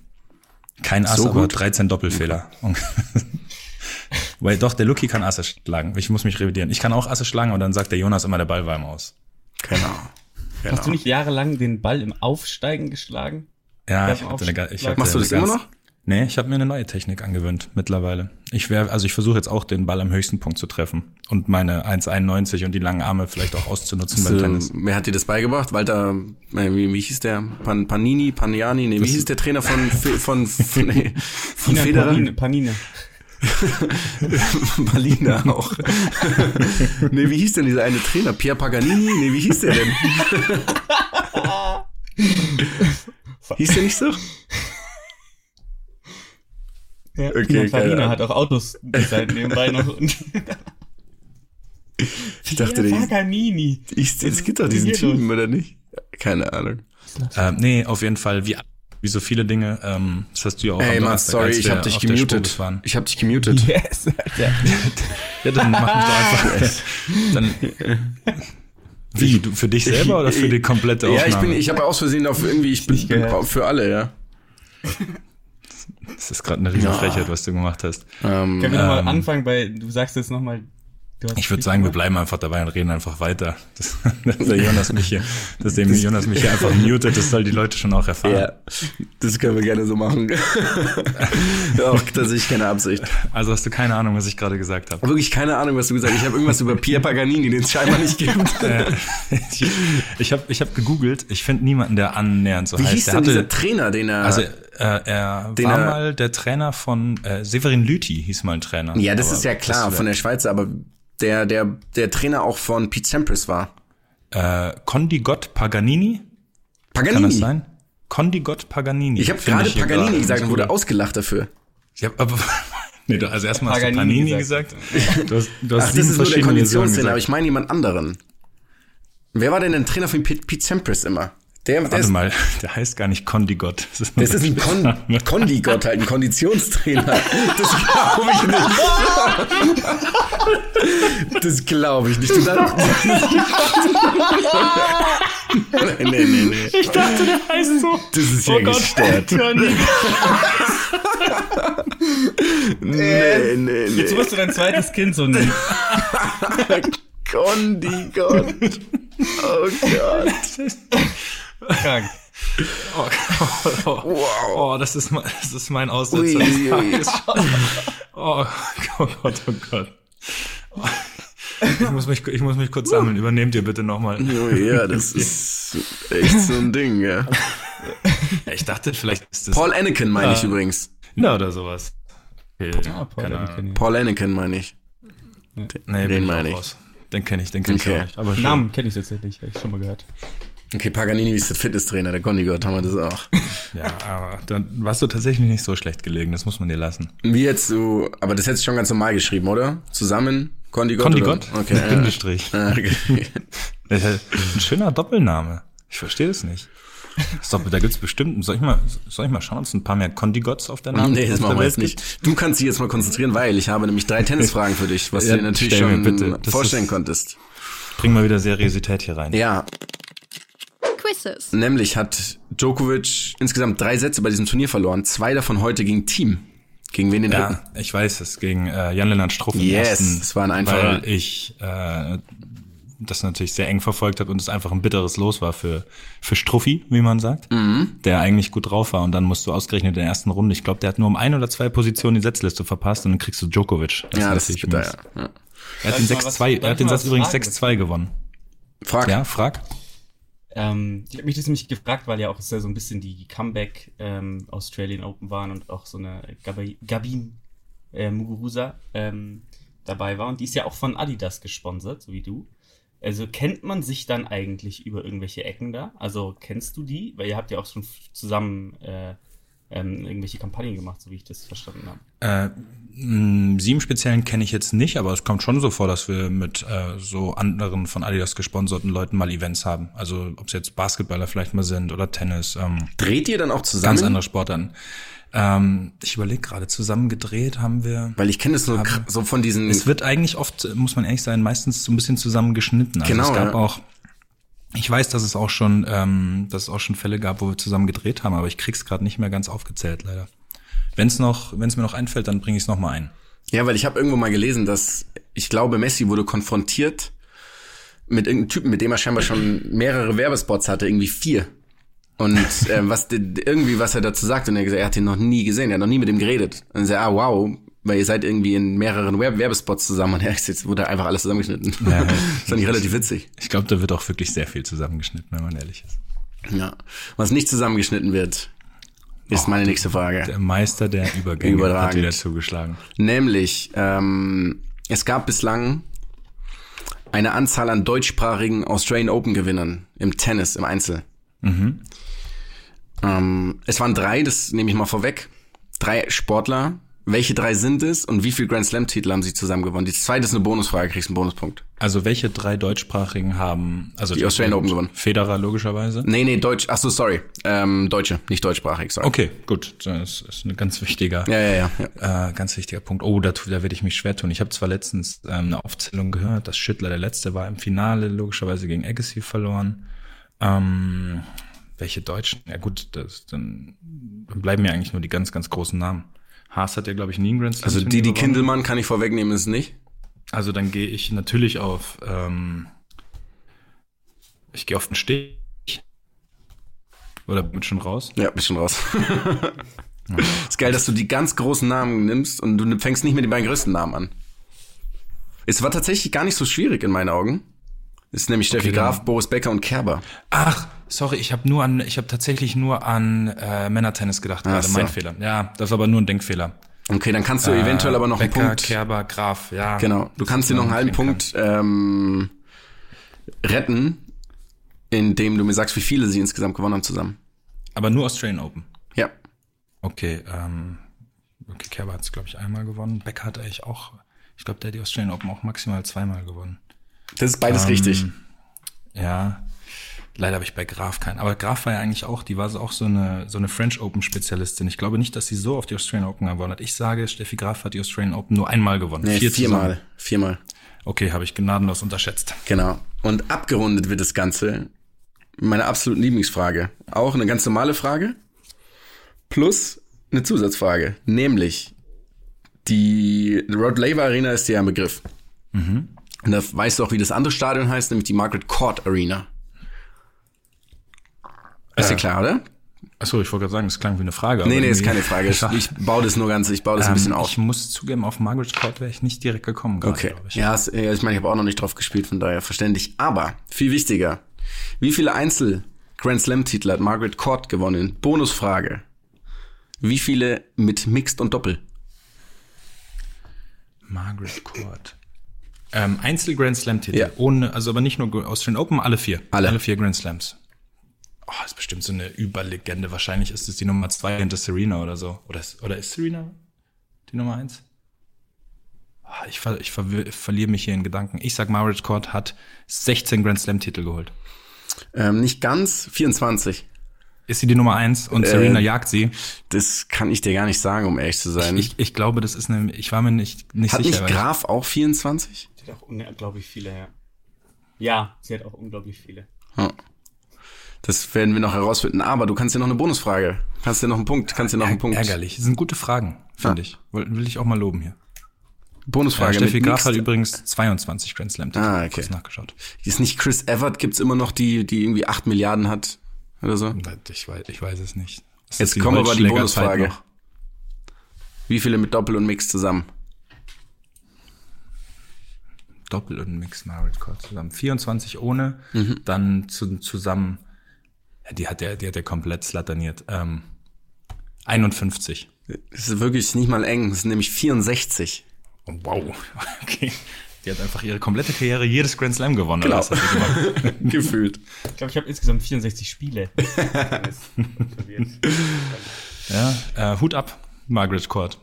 Speaker 3: Kein Ass,
Speaker 2: So
Speaker 3: aber
Speaker 2: gut?
Speaker 3: 13 Doppelfehler. (laughs) Weil doch, der Lucky kann Asse schlagen. Ich muss mich revidieren. Ich kann auch Asse schlagen und dann sagt der Jonas immer, der Ball war im Aus.
Speaker 2: Genau. genau.
Speaker 4: Hast du nicht jahrelang den Ball im Aufsteigen geschlagen?
Speaker 3: Ja, ich hatte eine, ich hatte
Speaker 2: Machst du
Speaker 3: eine
Speaker 2: das immer
Speaker 3: ganz-
Speaker 2: noch?
Speaker 3: Nee, ich habe mir eine neue Technik angewöhnt mittlerweile. Ich wäre, also ich versuche jetzt auch den Ball am höchsten Punkt zu treffen und meine 1,91 und die langen Arme vielleicht auch auszunutzen beim
Speaker 2: Ähm,
Speaker 3: Tennis.
Speaker 2: wer hat dir das beigebracht? Walter, äh, wie, wie hieß der? Pan, Panini, Paniani? Nee, wie hieß der Trainer von, von, von, (laughs) nee, von
Speaker 4: Tina
Speaker 2: Federer?
Speaker 4: Panine. Panine. (laughs)
Speaker 2: Malina auch. (laughs) nee, wie hieß denn dieser eine Trainer? Pier Paganini? Nee, wie hieß der denn? Hieß der nicht so? (laughs)
Speaker 4: Ja,
Speaker 2: Okay,
Speaker 4: Tina Farina hat auch Autos designt nebenbei noch. (laughs)
Speaker 2: Ich dachte, der
Speaker 4: Paganini.
Speaker 2: es gibt doch diesen Typen, oder nicht? Keine Ahnung.
Speaker 3: Äh, nee, auf jeden Fall, wie, wie so viele Dinge, ähm, das hast du ja auch
Speaker 2: Ey,
Speaker 3: Donnerstag,
Speaker 2: sorry, ich hab dich gemutet. Ich hab dich gemutet.
Speaker 4: Yes. (laughs)
Speaker 3: Ja, dann mach mich doch einfach. dann, wie, du, für dich selber oder für die komplette Aufnahme?
Speaker 2: Ja, ich bin, ich habe aus Versehen auf irgendwie, ich bin, bin für alle, ja.
Speaker 3: das ist gerade eine riesen Frechheit, was du gemacht hast.
Speaker 2: Ähm,
Speaker 4: Können wir nochmal
Speaker 3: Ähm,
Speaker 4: anfangen bei, du sagst jetzt nochmal,
Speaker 3: Ich würde sagen, wir bleiben einfach dabei und reden einfach weiter. (laughs) Das, dass der Jonas mich hier, (laughs) dass der Jonas mich hier einfach mutet, das soll die Leute schon auch erfahren.
Speaker 2: ja, das können wir gerne so machen. (laughs) auch tatsächlich keine Absicht.
Speaker 3: Also hast du keine Ahnung, was ich gerade gesagt habe.
Speaker 2: Wirklich keine Ahnung, was du gesagt hast. Ich habe irgendwas über Pier Paganini, den es scheinbar nicht gibt.
Speaker 3: Ich ich habe ich hab gegoogelt, ich finde niemanden, der annähernd so
Speaker 2: Wie
Speaker 3: heißt.
Speaker 2: hieß
Speaker 3: der
Speaker 2: denn
Speaker 3: hatte,
Speaker 2: dieser Trainer, den er...
Speaker 3: also äh, er
Speaker 2: Den
Speaker 3: war
Speaker 2: er-
Speaker 3: mal der Trainer von äh, Severin Lüthi, hieß mal ein Trainer.
Speaker 2: ja, das ist ja klar,
Speaker 3: das
Speaker 2: von der Schweizer, aber der, der, der Trainer auch von Pete Sampras war.
Speaker 3: äh, Condigott Paganini,
Speaker 2: Paganini.
Speaker 3: kann das sein? Condigott Paganini.
Speaker 2: Ich habe gerade Paganini
Speaker 3: gerade
Speaker 2: gesagt und wurde ausgelacht dafür.
Speaker 3: Ich hab, aber, (laughs) nee, du, also erstmal hast du
Speaker 4: Paganini
Speaker 3: Panini gesagt.
Speaker 4: gesagt.
Speaker 3: Du hast, du hast
Speaker 2: Ach, das ist nur der Konditionstrainer, aber
Speaker 3: gesagt.
Speaker 2: ich meine jemand anderen. Wer war denn der Trainer von Pete, Pete Sampras immer? Der, der
Speaker 3: Warte
Speaker 2: ist,
Speaker 3: mal, (laughs) der heißt gar nicht Condigott. Das ist,
Speaker 2: das ist ein Kon (laughs) Kondigott, halt ein Konditionstrainer. Das glaube ich nicht. (laughs) Das glaube ich nicht. Du darfst- nee, nee, nee, nee.
Speaker 4: Ich dachte, der heißt so.
Speaker 2: Das ist ja gestört. Nee, nee,
Speaker 4: Jetzt
Speaker 2: nee.
Speaker 4: musst du dein zweites Kind so nennen.
Speaker 2: Kondigott. Oh Gott.
Speaker 4: Krank.
Speaker 3: oh, oh, oh, das ist mein, das ist mein Aussetzer.
Speaker 2: Ui,
Speaker 3: des
Speaker 2: ui, ui.
Speaker 3: Tages. Oh, oh Gott, oh Gott. Ich muss mich, ich muss mich kurz sammeln. Übernehmt ihr bitte nochmal.
Speaker 2: Oh, ja, das ist echt so ein Ding, ja.
Speaker 3: Ja, ich dachte, vielleicht ist das
Speaker 2: Paul Anakin meine ich
Speaker 3: Ah.
Speaker 2: übrigens.
Speaker 3: Na, oder sowas. Okay,
Speaker 4: Ah, Paul Anakin.
Speaker 2: Paul Anakin meine ich.
Speaker 3: Nee,
Speaker 2: Den meine ich.
Speaker 3: raus. Den kenne ich, den kenne
Speaker 2: Okay.
Speaker 3: ich auch nicht. Aber.
Speaker 4: Namen kenne ich tatsächlich, habe ich schon mal gehört.
Speaker 2: Okay, Paganini ist der Fitnesstrainer, der Kondigott, haben wir das auch.
Speaker 3: Ja, aber dann warst du tatsächlich nicht so schlecht gelegen, das muss man dir lassen.
Speaker 2: Wie jetzt du, aber das hättest du schon ganz normal geschrieben, oder? Zusammen? Kondigott? Oder? Okay.
Speaker 3: Mit. Bindestrich.
Speaker 2: Ah, okay. (laughs)
Speaker 3: Ein schöner Doppelname. Ich verstehe das nicht. Doppel, da gibt's bestimmt, soll ich mal, soll ich mal schauen, ob es ein paar mehr Kondigots auf der Namen
Speaker 2: Nee, das machen wir jetzt nicht. Du kannst dich jetzt mal konzentrieren, weil ich habe nämlich drei Tennisfragen für dich, was
Speaker 3: Ja,
Speaker 2: du dir natürlich schon
Speaker 3: bitte.
Speaker 2: Vorstellen
Speaker 3: ist-
Speaker 2: konntest.
Speaker 3: Bring mal wieder Seriosität hier rein.
Speaker 2: Ja,
Speaker 1: Quizzes.
Speaker 2: nämlich hat Djokovic insgesamt drei Sätze bei diesem Turnier verloren. Zwei davon heute gegen Team. Gegen wen den dritten?
Speaker 3: Ja, ich weiß es, gegen äh, Jan-Lennart Struff
Speaker 2: Yes,
Speaker 3: ersten,
Speaker 2: es war ein einfacher.
Speaker 3: Weil ich äh, das natürlich sehr eng verfolgt habe und es einfach ein bitteres Los war für, für Struffi, wie man sagt, der eigentlich gut drauf war und dann musst du ausgerechnet in der ersten Runde, ich glaube, der hat nur um ein oder zwei Positionen die Setzliste verpasst und dann kriegst du Djokovic.
Speaker 2: ja, das ist bitter, ja. ja.
Speaker 3: Er hat den
Speaker 4: ich mal was-
Speaker 3: 6-2, er hat den Satz übrigens
Speaker 4: fragen?
Speaker 3: 6-2 gewonnen.
Speaker 2: Frag.
Speaker 3: Ja, frag.
Speaker 4: Ähm, ich habe mich das nämlich gefragt, weil ja auch so ein bisschen die Comeback ähm, Australian Open waren und auch so eine Gabi, Gabin äh, Muguruza ähm, dabei war. Und die ist ja auch von Adidas gesponsert, so wie du. Also kennt man sich dann eigentlich über irgendwelche Ecken da? Also kennst du die? Weil ihr habt ja auch schon zusammen äh, ähm, irgendwelche Kampagnen gemacht, so wie ich das verstanden habe.
Speaker 3: Äh, Sie im Speziellen kenne ich jetzt nicht, aber es kommt schon so vor, dass wir mit äh, so anderen von Adidas gesponserten Leuten mal Events haben. Also ob es jetzt Basketballer vielleicht mal sind oder Tennis, ähm,
Speaker 2: Dreht ihr dann auch zusammen?
Speaker 3: ganz andere Sportarten. Ähm, ich überlege gerade, zusammen gedreht haben wir.
Speaker 2: Weil ich kenne nur kr- so von diesen.
Speaker 3: Es wird eigentlich oft, muss man ehrlich sein, meistens so ein bisschen zusammen geschnitten. Also
Speaker 2: Genau,
Speaker 3: es gab
Speaker 2: ja.
Speaker 3: auch, ich weiß, dass es auch schon, ähm, dass es auch schon Fälle gab, wo wir zusammen gedreht haben, aber ich krieg's gerade nicht mehr ganz aufgezählt, leider. Wenn es noch, wenn es mir noch einfällt, dann bringe ich es noch mal ein.
Speaker 2: Ja, weil ich habe irgendwo mal gelesen, dass ich glaube, Messi wurde konfrontiert mit irgendeinem Typen, mit dem er scheinbar schon mehrere Werbespots hatte, irgendwie vier. Und (laughs) äh, was irgendwie, was er dazu sagt, und er hat gesagt, er hat ihn noch nie gesehen, er hat noch nie mit ihm geredet. Und er sagt, ah wow, weil ihr seid irgendwie in mehreren Werb Werbespots zusammen und er ist jetzt wurde einfach alles zusammengeschnitten.
Speaker 3: Ja.
Speaker 2: das fand ich relativ witzig.
Speaker 3: Ich glaube, da wird auch wirklich sehr viel zusammengeschnitten, wenn man ehrlich ist.
Speaker 2: Ja. Was nicht zusammengeschnitten wird, ist meine nächste Frage.
Speaker 3: Der Meister der Übergänge hat wieder zugeschlagen.
Speaker 2: Nämlich, ähm, es gab bislang eine Anzahl an deutschsprachigen Australian Open Gewinnern im Tennis, im Einzel. Ähm, es waren drei, das nehme ich mal vorweg. Drei Sportler. Welche drei sind es und wie viel Grand Slam Titel haben sie zusammen gewonnen? Die zweite ist eine Bonusfrage, kriegst einen Bonuspunkt.
Speaker 3: Also welche drei deutschsprachigen haben, also
Speaker 2: Die Australian Open gewonnen.
Speaker 3: Federer logischerweise.
Speaker 2: Nee, nee, Deutsch, ach so, sorry. Ähm, Deutsche, nicht deutschsprachig, sorry.
Speaker 3: Okay, gut, das ist ein ganz wichtiger,
Speaker 2: Ja, ja, ja.
Speaker 3: äh, ganz wichtiger Punkt. Oh, da, da werde ich mich schwer tun. Ich habe zwar letztens ähm, eine Aufzählung gehört, dass Schüttler der letzte war im Finale, logischerweise gegen Agassi verloren. Ähm, welche Deutschen? Ja gut, das, dann, dann bleiben mir eigentlich nur die ganz, ganz großen Namen. Haas hat ja, glaube ich, nie einen Grand Slam
Speaker 2: Also die, die. Kindelmann kann ich vorwegnehmen, ist es nicht.
Speaker 3: Also dann gehe ich natürlich auf, ähm, ich gehe auf den Stich. Oder bin schon raus?
Speaker 2: Ja, bist schon raus. (laughs) ist geil, dass du die ganz großen Namen nimmst und du fängst nicht mit den beiden größten Namen an. Es war tatsächlich gar nicht so schwierig in meinen Augen. Es ist nämlich Steffi
Speaker 3: Okay,
Speaker 2: Graf, Boris Becker und Kerber.
Speaker 3: Ach, sorry, ich habe nur an, ich habe tatsächlich nur an äh, Männertennis gedacht
Speaker 2: Ach
Speaker 3: gerade.
Speaker 2: so.
Speaker 3: Mein Fehler. Ja, das war aber nur ein Denkfehler.
Speaker 2: Okay, dann kannst du eventuell aber noch einen
Speaker 3: Äh, Becker,
Speaker 2: Punkt.
Speaker 3: Kerber, Graf, ja.
Speaker 2: Genau, du kannst dir noch einen halben Punkt ähm, retten, indem du mir sagst, wie viele sie insgesamt gewonnen haben zusammen.
Speaker 3: Aber nur Australian Open.
Speaker 2: Ja.
Speaker 3: Okay, ähm, okay, Kerber hat es, glaube ich, einmal gewonnen. Becker hat eigentlich auch, ich glaube, der hat die Australian Open auch maximal zweimal gewonnen.
Speaker 2: Das ist beides richtig.
Speaker 3: Ja, leider habe ich bei Graf keinen. Aber Graf war ja eigentlich auch, die war so auch so eine, so eine French Open Spezialistin. Ich glaube nicht, dass sie so auf die Australian Open gewonnen hat. Ich sage, Steffi Graf hat die Australian Open nur einmal gewonnen.
Speaker 2: Nee,
Speaker 3: Vier
Speaker 2: viermal.
Speaker 3: zusammen.
Speaker 2: Viermal.
Speaker 3: Okay, habe ich gnadenlos unterschätzt.
Speaker 2: Genau. Und abgerundet wird das Ganze. Meine absolute Lieblingsfrage. Auch eine ganz normale Frage. Plus eine Zusatzfrage. Nämlich, die Rod Laver Arena ist ja ein Begriff. Und da weißt du auch, wie das andere Stadion heißt, nämlich die Margaret Court Arena. Ist dir klar, oder?
Speaker 3: Achso, ich wollte gerade sagen, das klang wie eine Frage.
Speaker 2: Nee,
Speaker 3: aber
Speaker 2: nee, ist keine Frage. (laughs) Ich, ich baue das nur ganz, ich baue das ein bisschen
Speaker 3: ähm,
Speaker 2: auf.
Speaker 3: Ich muss zugeben, auf Margaret Court wäre ich nicht direkt gekommen, gerade,
Speaker 2: Okay.
Speaker 3: glaube ich.
Speaker 2: Ja, es- ja, ich meine, ich habe auch noch nicht drauf gespielt, von daher verständlich. Aber viel wichtiger. Wie viele Einzel Grand Slam Titel hat Margaret Court gewonnen? Bonusfrage. Wie viele mit Mixed und Doppel?
Speaker 3: Margaret Court. Ähm, Einzel Grand Slam Titel.
Speaker 2: Ja.
Speaker 3: Ohne, also aber nicht nur Australian Open, alle vier.
Speaker 2: Alle.
Speaker 3: Alle vier Grand Slams. Oh, ist bestimmt so eine Überlegende. Wahrscheinlich ist es die Nummer zwei hinter Serena oder so. Oder ist, oder ist Serena die Nummer eins? Ah, Ich, ver, ich verwir- verliere mich hier in Gedanken. Ich sag, Margaret Court hat 16 Grand Slam Titel geholt.
Speaker 2: Ähm, nicht ganz, 24.
Speaker 3: Ist sie die Nummer eins und
Speaker 2: Äh,
Speaker 3: Serena jagt sie?
Speaker 2: Das kann ich dir gar nicht sagen, um ehrlich zu sein.
Speaker 3: Ich, ich glaube, das ist eine, ich war mir nicht, nicht
Speaker 2: hat
Speaker 3: sicher.
Speaker 2: nicht
Speaker 3: weil ich-
Speaker 2: Graf auch 24?
Speaker 4: Sie hat auch unglaublich viele, ja. Ja, sie hat auch unglaublich viele.
Speaker 2: Ja. Das werden wir noch herausfinden. Aber du kannst dir noch eine Bonusfrage. Kannst dir noch einen Punkt, kannst dir noch einen Punkt.
Speaker 3: Ärgerlich. Das sind gute Fragen, finde ich. Will, will ich auch mal loben hier.
Speaker 2: Bonusfrage.
Speaker 3: Ja, Steffi Graf hat übrigens 22 Grand Slam Titel.
Speaker 2: Ah, okay.
Speaker 3: Kurz nachgeschaut.
Speaker 2: Ist nicht Chris Evert, gibt's immer noch die, die irgendwie 8 Milliarden hat oder so?
Speaker 3: Ich weiß, ich weiß es nicht. Ist
Speaker 2: Jetzt
Speaker 3: das
Speaker 2: kommen wir aber die Bonusfrage. Wie viele mit Doppel und Mix zusammen?
Speaker 3: Doppel und Mixed Marriage Court zusammen. 24 ohne,
Speaker 2: Mhm.
Speaker 3: dann zu, zusammen, die hat der, die hat der komplett slattaniert. Ähm, 51.
Speaker 2: Das ist wirklich nicht mal eng, das sind nämlich 64.
Speaker 3: Oh, wow. (laughs) Okay. Die hat einfach ihre komplette Karriere jedes Grand Slam gewonnen.
Speaker 2: Genau.
Speaker 3: oder was hat sie gemacht? (laughs)
Speaker 2: Gefühlt.
Speaker 4: Ich glaube, ich habe insgesamt 64 Spiele. (laughs)
Speaker 3: Ja, äh, Hut ab, Margaret Court.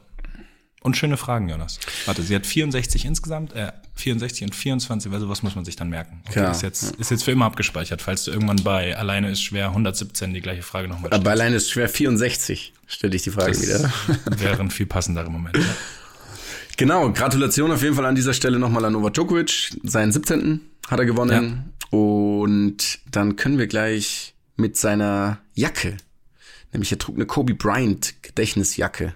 Speaker 3: Und schöne Fragen, Jonas. Warte, sie hat 64 insgesamt, äh, 64 und 24, also was muss man sich dann merken? Okay,
Speaker 2: Klar.
Speaker 3: ist jetzt, ist jetzt für immer abgespeichert, falls du irgendwann bei Alleine ist schwer 117 die gleiche Frage nochmal
Speaker 2: Aber alleine ist schwer 64, stelle ich die Frage wieder. (laughs) (laughs)
Speaker 3: Wäre ein viel passendere Moment. Ja.
Speaker 2: Genau, Gratulation auf jeden Fall an dieser Stelle nochmal an Novak Djokovic. Seinen 17. hat er gewonnen. Und dann können wir gleich mit seiner Jacke, nämlich er trug eine Kobe Bryant Gedächtnisjacke.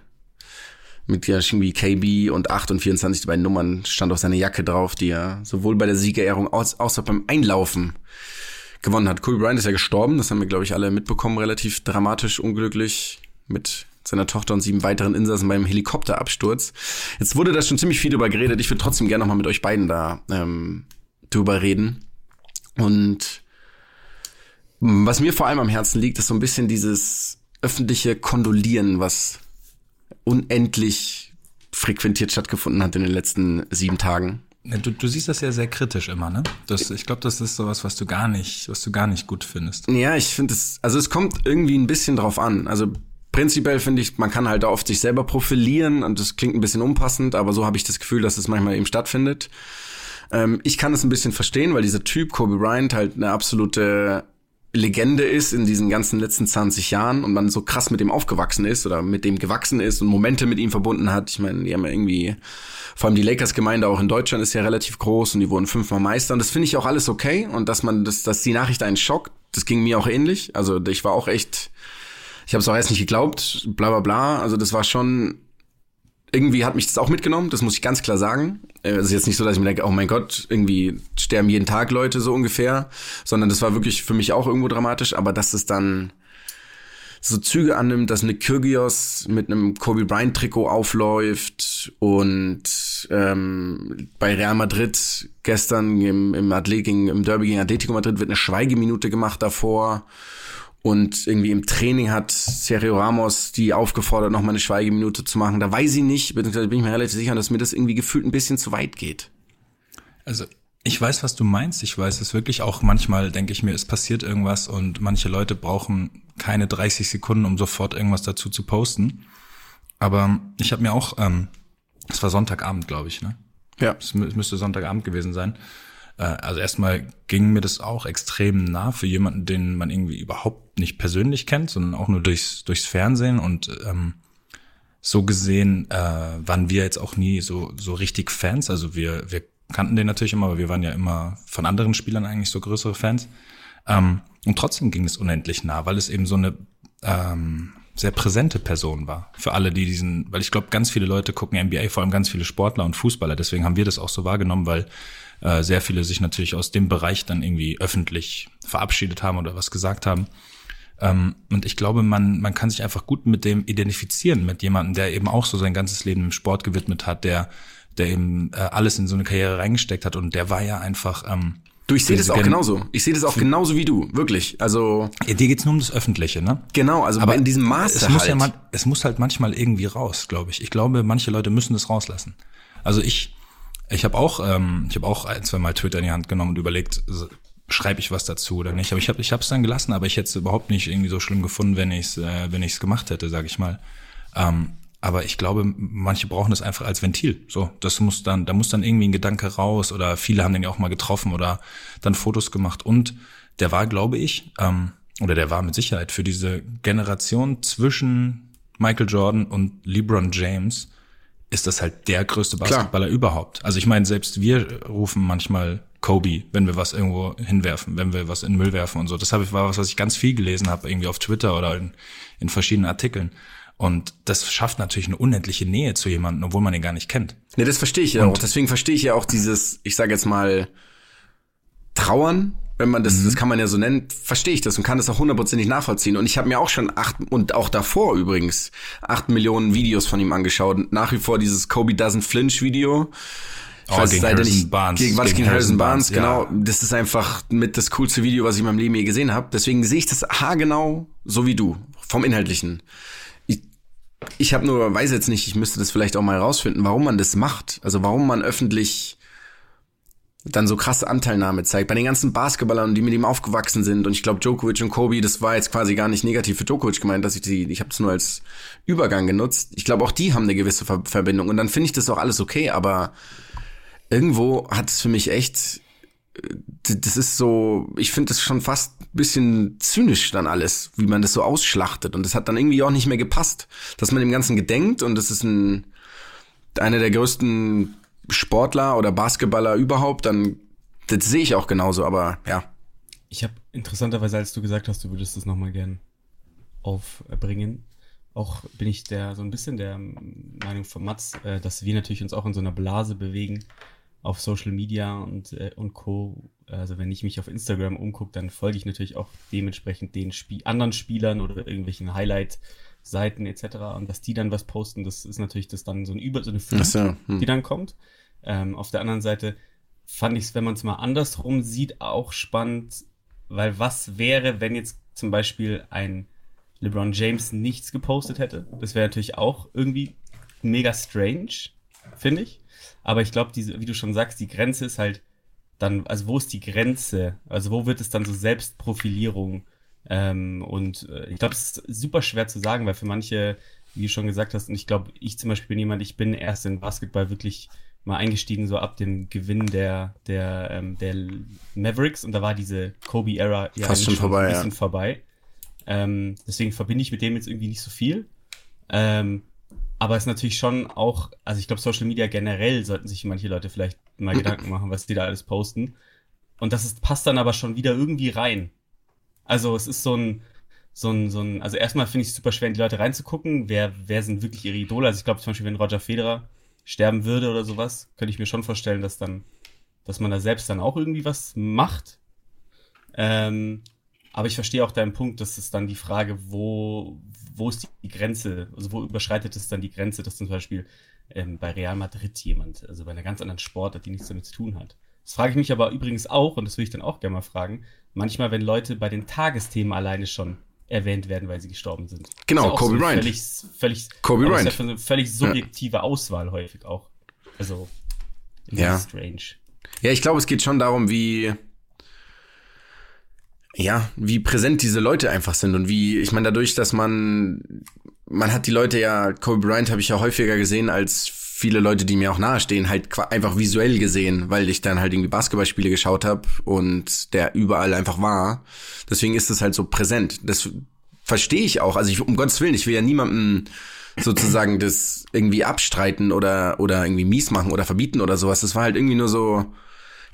Speaker 2: Mit ja irgendwie KB und 8 und 24, die beiden Nummern stand auf seiner Jacke drauf, die er sowohl bei der Siegerehrung als auch beim Einlaufen gewonnen hat. Kobe Bryant ist ja gestorben, das haben wir, glaube ich, alle mitbekommen, relativ dramatisch, unglücklich mit seiner Tochter und sieben weiteren Insassen beim Helikopterabsturz. Jetzt wurde da schon ziemlich viel drüber geredet. Ich würde trotzdem gerne noch mal mit euch beiden da ähm, drüber reden. Und was mir vor allem am Herzen liegt, ist so ein bisschen dieses öffentliche Kondolieren, was unendlich frequentiert stattgefunden hat in den letzten sieben Tagen.
Speaker 3: Du, du siehst das ja sehr kritisch immer, ne? Das, ich glaube, das ist sowas, was du gar nicht, was du gar nicht gut findest.
Speaker 2: Ja, ich finde es, also es kommt irgendwie ein bisschen drauf an. Also prinzipiell finde ich, man kann halt oft sich selber profilieren und das klingt ein bisschen unpassend, aber so habe ich das Gefühl, dass es manchmal eben stattfindet. Ähm, ich kann es ein bisschen verstehen, weil dieser Typ, Kobe Bryant, halt eine absolute Legende ist in diesen ganzen letzten 20 Jahren und man so krass mit dem aufgewachsen ist oder mit dem gewachsen ist und Momente mit ihm verbunden hat. Ich meine, die haben ja irgendwie, vor allem die Lakers-Gemeinde auch in Deutschland ist ja relativ groß und die wurden fünfmal Meister und das finde ich auch alles okay und dass man, das, dass die Nachricht einen schockt, das ging mir auch ähnlich. Also ich war auch echt, ich habe es auch erst nicht geglaubt, bla bla bla. Also das war schon, irgendwie hat mich das auch mitgenommen, das muss ich ganz klar sagen. Äh, Es ist jetzt nicht so, dass ich mir denke, oh mein Gott, irgendwie sterben jeden Tag Leute so ungefähr, sondern das war wirklich für mich auch irgendwo dramatisch, aber dass es dann so Züge annimmt, dass Nick Kyrgios mit einem Kobe Bryant Trikot aufläuft und ähm, bei Real Madrid gestern im, im, Athlet im Derby gegen Atletico Madrid wird eine Schweigeminute gemacht davor und irgendwie im Training hat Sergio Ramos die aufgefordert, noch mal eine Schweigeminute zu machen. Da weiß ich nicht, beziehungsweise bin ich mir relativ sicher, dass mir das irgendwie gefühlt ein bisschen zu weit geht.
Speaker 3: Also ich weiß, was du meinst. Ich weiß es wirklich auch. Manchmal denke ich mir, es passiert irgendwas und manche Leute brauchen keine 30 Sekunden, um sofort irgendwas dazu zu posten. Aber ich habe mir auch, ähm, es war Sonntagabend, glaube ich, ne?
Speaker 2: Ja.
Speaker 3: Es müsste Sonntagabend gewesen sein. Äh, Also erstmal ging mir das auch extrem nah für jemanden, den man irgendwie überhaupt nicht persönlich kennt, sondern auch nur durchs, durchs Fernsehen und ähm, so gesehen äh, waren wir jetzt auch nie so so richtig Fans. Also wir wir kannten den natürlich immer, aber wir waren ja immer von anderen Spielern eigentlich so größere Fans. Ähm, und trotzdem ging es unendlich nah, weil es eben so eine ähm, sehr präsente Person war für alle, die diesen, weil ich glaube, ganz viele Leute gucken NBA, vor allem ganz viele Sportler und Fußballer. Deswegen haben wir das auch so wahrgenommen, weil äh, sehr viele sich natürlich aus dem Bereich dann irgendwie öffentlich verabschiedet haben oder was gesagt haben. Ähm, und ich glaube, man, man kann sich einfach gut mit dem identifizieren, mit jemandem, der eben auch so sein ganzes Leben im Sport gewidmet hat, der, der eben äh, alles in so eine Karriere reingesteckt hat und der war ja einfach. Ähm,
Speaker 2: Du, ich sehe das auch
Speaker 3: Gen-
Speaker 2: genauso. Ich sehe das auch genauso wie du, wirklich. Also
Speaker 3: Ja, dir geht's nur um das Öffentliche, ne?
Speaker 2: genau, also
Speaker 3: Aber
Speaker 2: in diesem Maße
Speaker 3: es muss
Speaker 2: halt.
Speaker 3: ja man, es muss halt manchmal irgendwie raus, glaube ich. Ich glaube, manche Leute müssen das rauslassen. Also ich, ich habe auch, ähm, ich habe auch ein, zwei Mal Twitter in die Hand genommen und überlegt, schreibe ich was dazu oder nicht. Aber ich habe, ich habe es dann gelassen. Aber ich hätte es überhaupt nicht irgendwie so schlimm gefunden, wenn ich es, äh, wenn ich es gemacht hätte, sage ich mal. Ähm, aber ich glaube, manche brauchen das einfach als Ventil. So, das muss dann, da muss dann irgendwie ein Gedanke raus oder viele haben den ja auch mal getroffen oder dann Fotos gemacht. Und der war, glaube ich, ähm, oder der war mit Sicherheit für diese Generation zwischen Michael Jordan und LeBron James ist das halt der größte Basketballer überhaupt. Also ich meine, selbst wir rufen manchmal Kobe, wenn wir was irgendwo hinwerfen, wenn wir was in den Müll werfen und so. Das habe ich war was, was ich ganz viel gelesen habe, irgendwie auf Twitter oder in, in verschiedenen Artikeln. Und das schafft natürlich eine unendliche Nähe zu jemandem, obwohl man ihn gar nicht kennt.
Speaker 2: Nee, das verstehe ich ja auch. Deswegen verstehe ich ja auch dieses, ich sage jetzt mal, Trauern, wenn man das, das kann man ja so nennen, verstehe ich das und kann das auch hundertprozentig nachvollziehen. Und ich habe mir auch schon acht, und auch davor übrigens, acht Millionen Videos von ihm angeschaut. Nach wie vor dieses Kobe Doesn't Flinch Video. Ich
Speaker 3: Oh,
Speaker 2: weiß
Speaker 3: gegen Harrison
Speaker 2: nicht,
Speaker 3: Barnes.
Speaker 2: Gegen, was
Speaker 3: Gegen
Speaker 2: gegen Harrison
Speaker 3: Harrison
Speaker 2: Barnes,
Speaker 3: Barnes,
Speaker 2: genau. Das ist einfach mit das coolste Video, was ich in meinem Leben je gesehen habe. Deswegen sehe ich das haargenau so wie du, vom Inhaltlichen. Ich, ich habe nur, weiß jetzt nicht, ich müsste das vielleicht auch mal rausfinden, warum man das macht. Also warum man öffentlich dann so krasse Anteilnahme zeigt. Bei den ganzen Basketballern, die mit ihm aufgewachsen sind. Und ich glaube, Djokovic und Kobe, das war jetzt quasi gar nicht negativ für Djokovic gemeint, dass ich die, ich habe das nur als Übergang genutzt. Ich glaube, auch die haben eine gewisse Ver Verbindung. Und dann finde ich das auch alles okay, aber irgendwo hat es für mich echt, äh, das ist so, ich finde das schon fast bisschen zynisch dann alles, wie man das so ausschlachtet. Und das hat dann irgendwie auch nicht mehr gepasst, dass man dem Ganzen gedenkt und das ist ein, einer der größten Sportler oder Basketballer überhaupt, dann, das sehe ich auch genauso, aber ja.
Speaker 4: Ich habe interessanterweise, als du gesagt hast, du würdest das nochmal gern aufbringen, auch bin ich der so ein bisschen der Meinung von Mats, äh, dass wir natürlich uns auch in so einer Blase bewegen auf Social Media und, äh, und Co. Also wenn ich mich auf Instagram umgucke, dann folge ich natürlich auch dementsprechend den Spie anderen Spielern oder irgendwelchen Highlight-Seiten etc. Und dass die dann was posten, das ist natürlich das dann so ein Über so eine Flut,
Speaker 2: so, hm.
Speaker 4: die dann kommt. Ähm, auf der anderen Seite fand ich es, wenn man es mal andersrum sieht, auch spannend, weil was wäre, wenn jetzt zum Beispiel ein LeBron James nichts gepostet hätte? Das wäre natürlich auch irgendwie mega strange, finde ich. Aber ich glaube, wie du schon sagst, die Grenze ist halt dann, also wo ist die Grenze? Also wo wird es dann so Selbstprofilierung? Ähm, und äh, ich glaube, es ist super schwer zu sagen, weil für manche, wie du schon gesagt hast, und ich glaube, ich zum Beispiel bin jemand, ich bin erst in Basketball wirklich mal eingestiegen, so ab dem Gewinn der, der, ähm, der Mavericks und da war diese Kobe-Ära ja
Speaker 2: Fast schon vorbei,
Speaker 4: ein
Speaker 2: ja.
Speaker 4: bisschen vorbei. Ähm, deswegen verbinde ich mit dem jetzt irgendwie nicht so viel. Ähm, aber es ist natürlich schon auch, also ich glaube, Social Media generell sollten sich manche Leute vielleicht mal (laughs) Gedanken machen, was die da alles posten. Und das ist, passt dann aber schon wieder irgendwie rein. Also es ist so ein, so ein, so ein, also erstmal finde ich es super schwer, in die Leute reinzugucken. Wer, wer sind wirklich ihre Idole? Also ich glaube zum Beispiel, wenn Roger Federer sterben würde oder sowas, könnte ich mir schon vorstellen, dass dann, dass man da selbst dann auch irgendwie was macht. Ähm, aber ich verstehe auch deinen Punkt, dass es dann die Frage, wo, wo ist die Grenze, also wo überschreitet es dann die Grenze, dass zum Beispiel ähm, bei Real Madrid jemand, also bei einer ganz anderen Sportart, die nichts damit zu tun hat. Das frage ich mich aber übrigens auch, und das will ich dann auch gerne mal fragen, manchmal, wenn Leute bei den Tagesthemen alleine schon erwähnt werden, weil sie gestorben sind.
Speaker 2: Genau,
Speaker 4: ja
Speaker 2: Kobe
Speaker 4: so
Speaker 2: Bryant.
Speaker 4: Völlig, völlig,
Speaker 2: Kobe
Speaker 4: das
Speaker 2: Bryant.
Speaker 4: ist ja für eine völlig subjektive Auswahl häufig auch. Also,
Speaker 2: Ja.
Speaker 4: strange.
Speaker 2: Ja, ich glaube, es geht schon darum, wie, ja, wie präsent diese Leute einfach sind und wie, ich meine, dadurch, dass man, man hat die Leute ja, Kobe Bryant habe ich ja häufiger gesehen als viele Leute, die mir auch nahestehen, halt einfach visuell gesehen, weil ich dann halt irgendwie Basketballspiele geschaut habe und der überall einfach war. Deswegen ist es halt so präsent. Das verstehe ich auch. Also ich, um Gottes Willen, ich will ja niemandem sozusagen das irgendwie abstreiten oder, oder irgendwie mies machen oder verbieten oder sowas. Das war halt irgendwie nur so,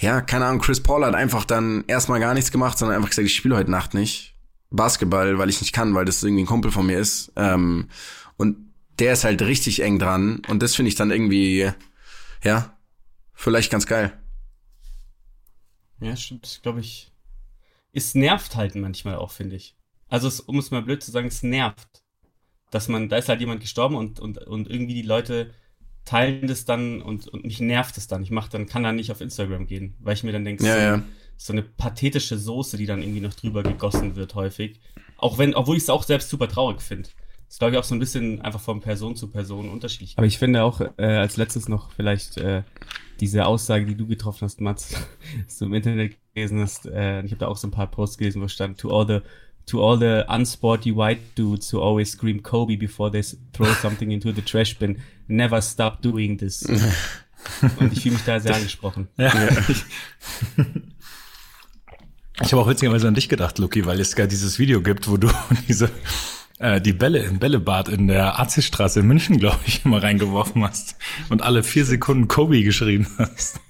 Speaker 2: ja, keine Ahnung, Chris Paul hat einfach dann erstmal gar nichts gemacht, sondern einfach gesagt, ich spiele heute Nacht nicht Basketball, weil ich nicht kann, weil das irgendwie ein Kumpel von mir ist. Ähm, und der ist halt richtig eng dran und das finde ich dann irgendwie, ja, vielleicht ganz geil.
Speaker 4: Ja, stimmt, glaube ich. Es nervt halt manchmal auch, finde ich. Also, es, um es mal blöd zu sagen, es nervt. Dass man, da ist halt jemand gestorben und, und, und irgendwie die Leute teilen das dann und, und mich nervt es dann. Ich mach dann, kann dann nicht auf Instagram gehen, weil ich mir dann denke,
Speaker 2: Ja,
Speaker 4: so,
Speaker 2: ja.
Speaker 4: so eine pathetische Soße, die dann irgendwie noch drüber gegossen wird, häufig. Auch wenn, obwohl ich es auch selbst super traurig finde. Das ist, glaube ich, auch so ein bisschen einfach von Person zu Person unterschiedlich. Aber ich finde auch, äh, als letztes noch vielleicht äh, diese Aussage, die du getroffen hast, Mats, (laughs) dass du im Internet gelesen hast, äh, ich habe da auch so ein paar Posts gelesen, wo stand, to all the to all the unsporty white dudes who always scream Kobe before they throw (laughs) something into the trash bin, never stop doing this. (laughs) Und ich fühle mich da sehr angesprochen.
Speaker 3: Ja. Ich habe auch witzigerweise an dich gedacht, Luki, weil es gar dieses Video gibt, wo du diese äh, die Bälle im Bällebad in der Arzisstraße in München, glaube ich, immer reingeworfen hast und alle vier Sekunden Kobe geschrien hast.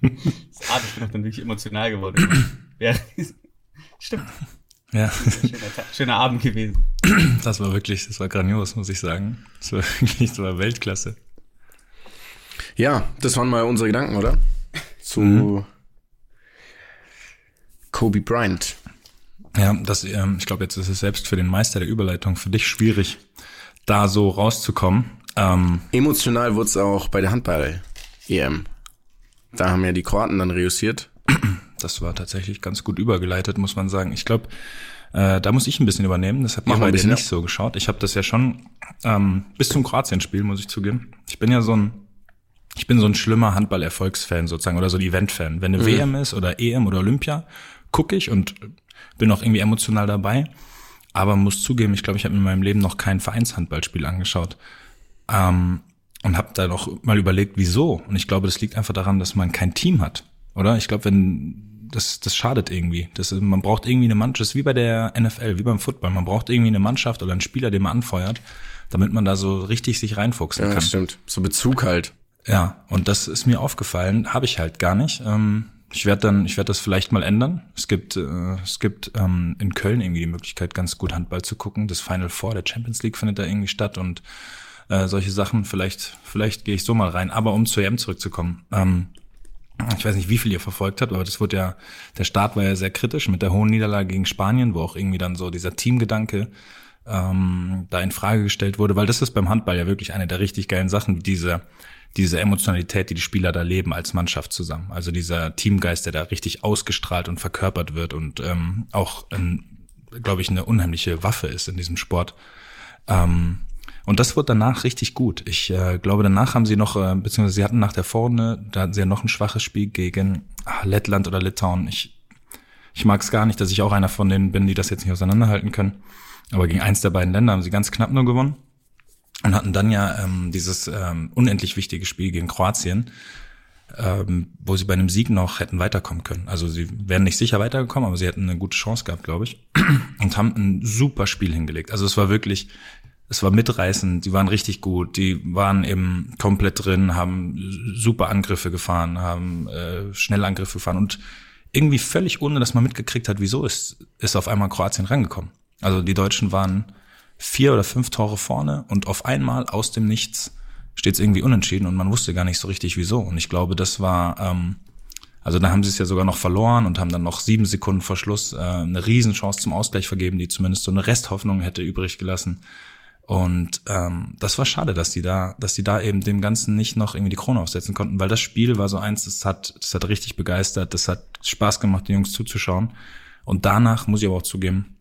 Speaker 4: Das Art, ich bin auch dann wirklich emotional geworden. ja, (laughs) stimmt.
Speaker 3: Ja.
Speaker 4: Schöner, schöner Abend gewesen.
Speaker 3: Das war wirklich, das war grandios, muss ich sagen. Das war (laughs) wirklich, das war Weltklasse.
Speaker 2: Ja, das waren mal unsere Gedanken, oder? Zu Kobe Bryant.
Speaker 3: Ja, das, ähm, ich glaube, jetzt ist es selbst für den Meister der Überleitung für dich schwierig, da so rauszukommen. Ähm,
Speaker 2: Emotional wurde es auch bei der Handball-EM. Da haben ja die Kroaten dann reüssiert.
Speaker 3: das war tatsächlich ganz gut übergeleitet, muss man sagen. Ich glaube, äh, da muss ich ein bisschen übernehmen. Das hat mir
Speaker 2: bisschen,
Speaker 3: nicht so geschaut. Ich habe das ja schon ähm, bis zum Kroatien-Spiel, muss ich zugeben. Ich bin ja so ein, ich bin so ein schlimmer Handball-Erfolgsfan sozusagen oder so ein Event-Fan. Wenn eine WM ist oder EM oder Olympia, gucke ich und bin auch irgendwie emotional dabei. Aber muss zugeben, ich glaube, ich habe in meinem Leben noch kein Vereinshandballspiel angeschaut. Ähm, und habe da noch mal überlegt, wieso. Und ich glaube, das liegt einfach daran, dass man kein Team hat, oder? Ich glaube, wenn das, das schadet irgendwie. Das, ist- man braucht irgendwie eine Mannschaft, das ist wie bei der NFL, wie beim Football. Man braucht irgendwie eine Mannschaft oder einen Spieler, den man anfeuert, damit man da so richtig sich reinfuchsen
Speaker 2: Ja,
Speaker 3: kann.
Speaker 2: stimmt. So Bezug halt.
Speaker 3: Ja, und das ist mir aufgefallen, habe ich halt gar nicht. Ähm, ich werde dann, ich werde das vielleicht mal ändern. Es gibt, äh, es gibt ähm, in Köln irgendwie die Möglichkeit, ganz gut Handball zu gucken. Das Final Four der Champions League findet da irgendwie statt und äh, solche Sachen. Vielleicht, vielleicht gehe ich so mal rein. Aber um zur EM zurückzukommen. Ähm, ich weiß nicht, wie viel ihr verfolgt habt, aber das wurde ja, der Start war ja sehr kritisch mit der hohen Niederlage gegen Spanien, wo auch irgendwie dann so dieser Teamgedanke ähm, da in Frage gestellt wurde, weil das ist beim Handball ja wirklich eine der richtig geilen Sachen, diese diese Emotionalität, die die Spieler da leben als Mannschaft zusammen. Also dieser Teamgeist, der da richtig ausgestrahlt und verkörpert wird und ähm, auch, glaube ich, eine unheimliche Waffe ist in diesem Sport. Ähm, und das wurde danach richtig gut. Ich äh, glaube, danach haben sie noch, äh, beziehungsweise sie hatten nach der Vorrunde, da hatten sie ja noch ein schwaches Spiel gegen ah, Lettland oder Litauen. Ich, ich mag es gar nicht, dass ich auch einer von denen bin, die das jetzt nicht auseinanderhalten können. Aber gegen eins der beiden Länder haben sie ganz knapp nur gewonnen und hatten dann ja ähm, dieses ähm, unendlich wichtige Spiel gegen Kroatien, ähm, wo sie bei einem Sieg noch hätten weiterkommen können. Also sie wären nicht sicher weitergekommen, aber sie hätten eine gute Chance gehabt, glaube ich, (clears throat) und haben ein super Spiel hingelegt. Also es war wirklich, es war mitreißend, die waren richtig gut, die waren eben komplett drin, haben super Angriffe gefahren, haben äh, Schnellangriffe gefahren und irgendwie völlig ohne, dass man mitgekriegt hat, wieso ist, ist auf einmal Kroatien rangekommen. Also die Deutschen waren vier oder fünf Tore vorne und auf einmal aus dem Nichts steht es irgendwie unentschieden und man wusste gar nicht so richtig wieso. Und ich glaube, das war, ähm, also da haben sie es ja sogar noch verloren und haben dann noch sieben Sekunden vor Schluss äh, eine Riesenchance zum Ausgleich vergeben, die zumindest so eine Resthoffnung hätte übrig gelassen. Und ähm, das war schade, dass die da, dass die da eben dem Ganzen nicht noch irgendwie die Krone aufsetzen konnten, weil das Spiel war so eins, das hat, das hat richtig begeistert, das hat Spaß gemacht, den Jungs zuzuschauen. Und danach muss ich aber auch zugeben,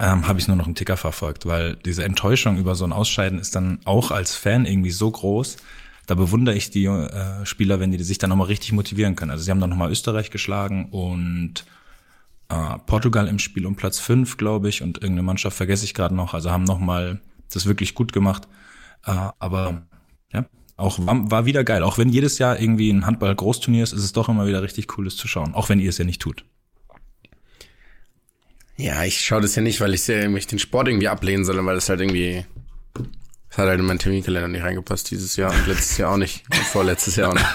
Speaker 3: ähm, habe ich nur noch einen Ticker verfolgt, weil diese Enttäuschung über so ein Ausscheiden ist dann auch als Fan irgendwie so groß. Da bewundere ich die äh, Spieler, wenn die sich dann nochmal richtig motivieren können. Also sie haben dann nochmal Österreich geschlagen und äh, Portugal im Spiel um Platz fünf, glaube ich, und irgendeine Mannschaft vergesse ich gerade noch. Also haben nochmal das wirklich gut gemacht. Äh, aber ja, auch war, war wieder geil. Auch wenn jedes Jahr irgendwie ein Handball-Großturnier ist, ist es doch immer wieder richtig cooles zu schauen. Auch wenn ihr es ja nicht tut.
Speaker 2: Ja, ich schaue das ja nicht, weil ich ja mich den Sport irgendwie ablehnen soll, weil das halt irgendwie, das hat halt in meinen Terminkalender nicht reingepasst dieses Jahr und letztes Jahr auch nicht und vorletztes Jahr auch nicht.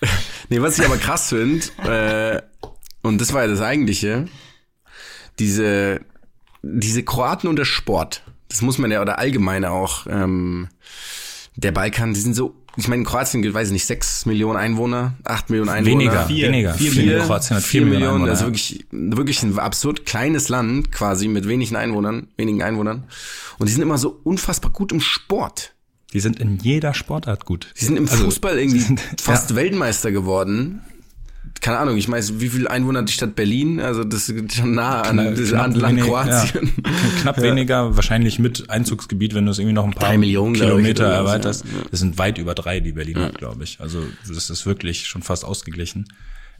Speaker 2: (laughs) nee, was ich aber krass finde, äh, und das war ja das Eigentliche, diese, diese Kroaten und der Sport, das muss man ja, oder allgemeine auch, ähm, der Balkan, die sind so, ich meine, in Kroatien gilt, weiß ich nicht, sechs Millionen Einwohner, acht Millionen Einwohner.
Speaker 3: Weniger,
Speaker 4: Vier.
Speaker 3: weniger.
Speaker 4: Vier
Speaker 3: Vier, Kroatien hat vier, Millionen, Einwohner.
Speaker 2: also wirklich, wirklich ein absurd kleines Land quasi mit wenigen Einwohnern, wenigen Einwohnern. Und die sind immer so unfassbar gut im Sport.
Speaker 3: Die sind in jeder Sportart gut.
Speaker 2: Die sind im
Speaker 3: Also,
Speaker 2: Fußball irgendwie
Speaker 3: sind-
Speaker 2: fast
Speaker 3: ja.
Speaker 2: Weltmeister geworden. Keine Ahnung, ich weiß, wie viel Einwohner hat die Stadt Berlin? Also das ist schon nah an
Speaker 3: Knapp-
Speaker 2: das
Speaker 3: knapp
Speaker 2: Land,
Speaker 3: wenig-
Speaker 2: Kroatien.
Speaker 3: Ja, knapp (laughs) weniger, wahrscheinlich mit Einzugsgebiet, wenn du es irgendwie noch ein paar Kilometer erweiterst.
Speaker 2: ja.
Speaker 3: Das sind weit über drei, die Berlin hat, glaube ich. Also das ist wirklich schon fast ausgeglichen.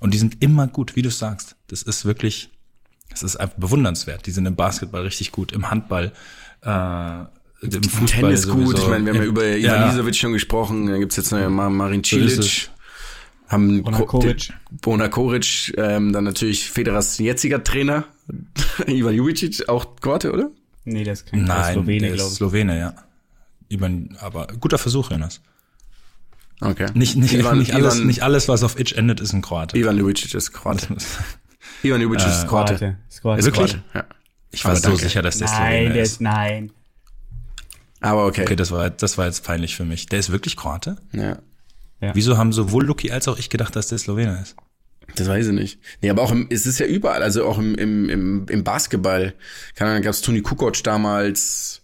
Speaker 3: Und die sind immer gut, wie du sagst. Das ist wirklich, das ist einfach bewundernswert. Die sind im Basketball richtig gut, im Handball, äh, im Fußball
Speaker 2: Tennis gut.
Speaker 3: sowieso.
Speaker 2: Ich meine, wir haben ja über Ivan
Speaker 3: Ja.
Speaker 2: Lisovic schon gesprochen. Da gibt's jetzt noch Ma- Marin
Speaker 3: So
Speaker 2: Cilic.
Speaker 3: es.
Speaker 2: Haben
Speaker 4: Bona
Speaker 2: Ko-
Speaker 4: Koric.
Speaker 2: Bona Koric, ähm, dann natürlich Federers jetziger Trainer, (laughs) Ivan Jubicic, auch Kroate, oder?
Speaker 4: Nee, der ist kein
Speaker 3: Nein,
Speaker 4: Slowene, glaube
Speaker 3: ist
Speaker 4: ich.
Speaker 3: Slowene, ja. Ivan, aber guter Versuch, Jonas.
Speaker 2: Okay.
Speaker 3: Nicht, nicht,
Speaker 2: Ivan,
Speaker 3: nicht, alles,
Speaker 2: Ivan,
Speaker 3: nicht alles, was auf Itch endet, ist ein Kroate.
Speaker 2: Ivan Jubicic ist Kroate. (laughs) Ivan Jubicic ist Kroate.
Speaker 4: Kroate. Ist Kroate.
Speaker 3: Wirklich?
Speaker 2: Kroate, ja.
Speaker 3: Ich war
Speaker 2: Aber
Speaker 3: so
Speaker 2: danke.
Speaker 3: sicher, dass der
Speaker 4: Nein,
Speaker 3: Slowene
Speaker 4: der
Speaker 3: ist.
Speaker 4: ist, nein.
Speaker 2: Aber okay.
Speaker 3: Okay, das war, das war jetzt peinlich für mich. Der ist wirklich Kroate?
Speaker 2: Ja.
Speaker 3: Wieso haben sowohl Luki als auch ich gedacht, dass der Slowene ist?
Speaker 2: Das weiß ich nicht. Nee, aber auch im, es ist ja überall, also auch im, im, im, im Basketball. Keine Ahnung, gab's Toni Kukoc damals,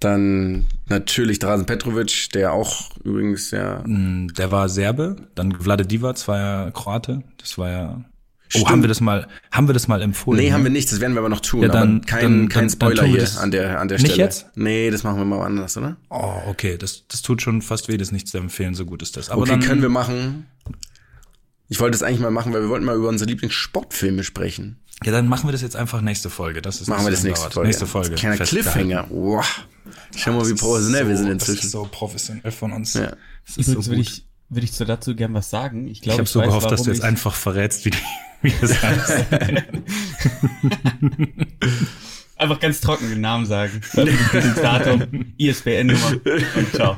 Speaker 2: dann natürlich Drazen Petrovic, der auch übrigens ja.
Speaker 3: Hm, Der war Serbe, dann Vlade Divac war ja Kroate. Das war ja. Oh,
Speaker 2: Stimmt.
Speaker 3: haben wir das mal, haben wir das mal empfohlen?
Speaker 2: Nee,
Speaker 3: ne?
Speaker 2: haben wir nicht, das werden wir aber noch tun.
Speaker 3: Ja, dann-
Speaker 2: aber kein,
Speaker 3: dann-
Speaker 2: kein Spoiler
Speaker 3: dann
Speaker 2: hier
Speaker 3: das
Speaker 2: an der, an der
Speaker 3: nicht
Speaker 2: Stelle.
Speaker 3: jetzt?
Speaker 2: Nee, das machen wir mal anders, oder?
Speaker 3: Oh, okay, das, das tut schon fast weh, das nicht zu empfehlen, so gut ist das. Aber
Speaker 2: okay,
Speaker 3: dann,
Speaker 2: können wir machen. Ich wollte es eigentlich mal machen, weil wir wollten mal über unsere Lieblingssportfilme sprechen.
Speaker 3: Ja, dann machen wir das jetzt einfach nächste Folge. Das ist
Speaker 2: Machen wir das
Speaker 3: so
Speaker 2: nächste
Speaker 3: dauert.
Speaker 2: Folge.
Speaker 3: Nächste Folge.
Speaker 2: Kleiner. Cliffhanger. Wow. Schau mal, wie professionell wir sind
Speaker 3: Das
Speaker 2: inzwischen.
Speaker 3: ist so professionell von uns.
Speaker 2: ja.
Speaker 3: Das ist so
Speaker 4: Übrigens würde
Speaker 3: gut.
Speaker 4: ich, würde ich so dazu gern was sagen. Ich glaube,
Speaker 3: Ich habe so
Speaker 4: weiß,
Speaker 3: gehofft, dass du jetzt einfach verrätst, wie, die, (laughs) wie das (laughs) heißt.
Speaker 4: Einfach ganz trocken den Namen sagen. Datum, ISBN-Nummer und ciao.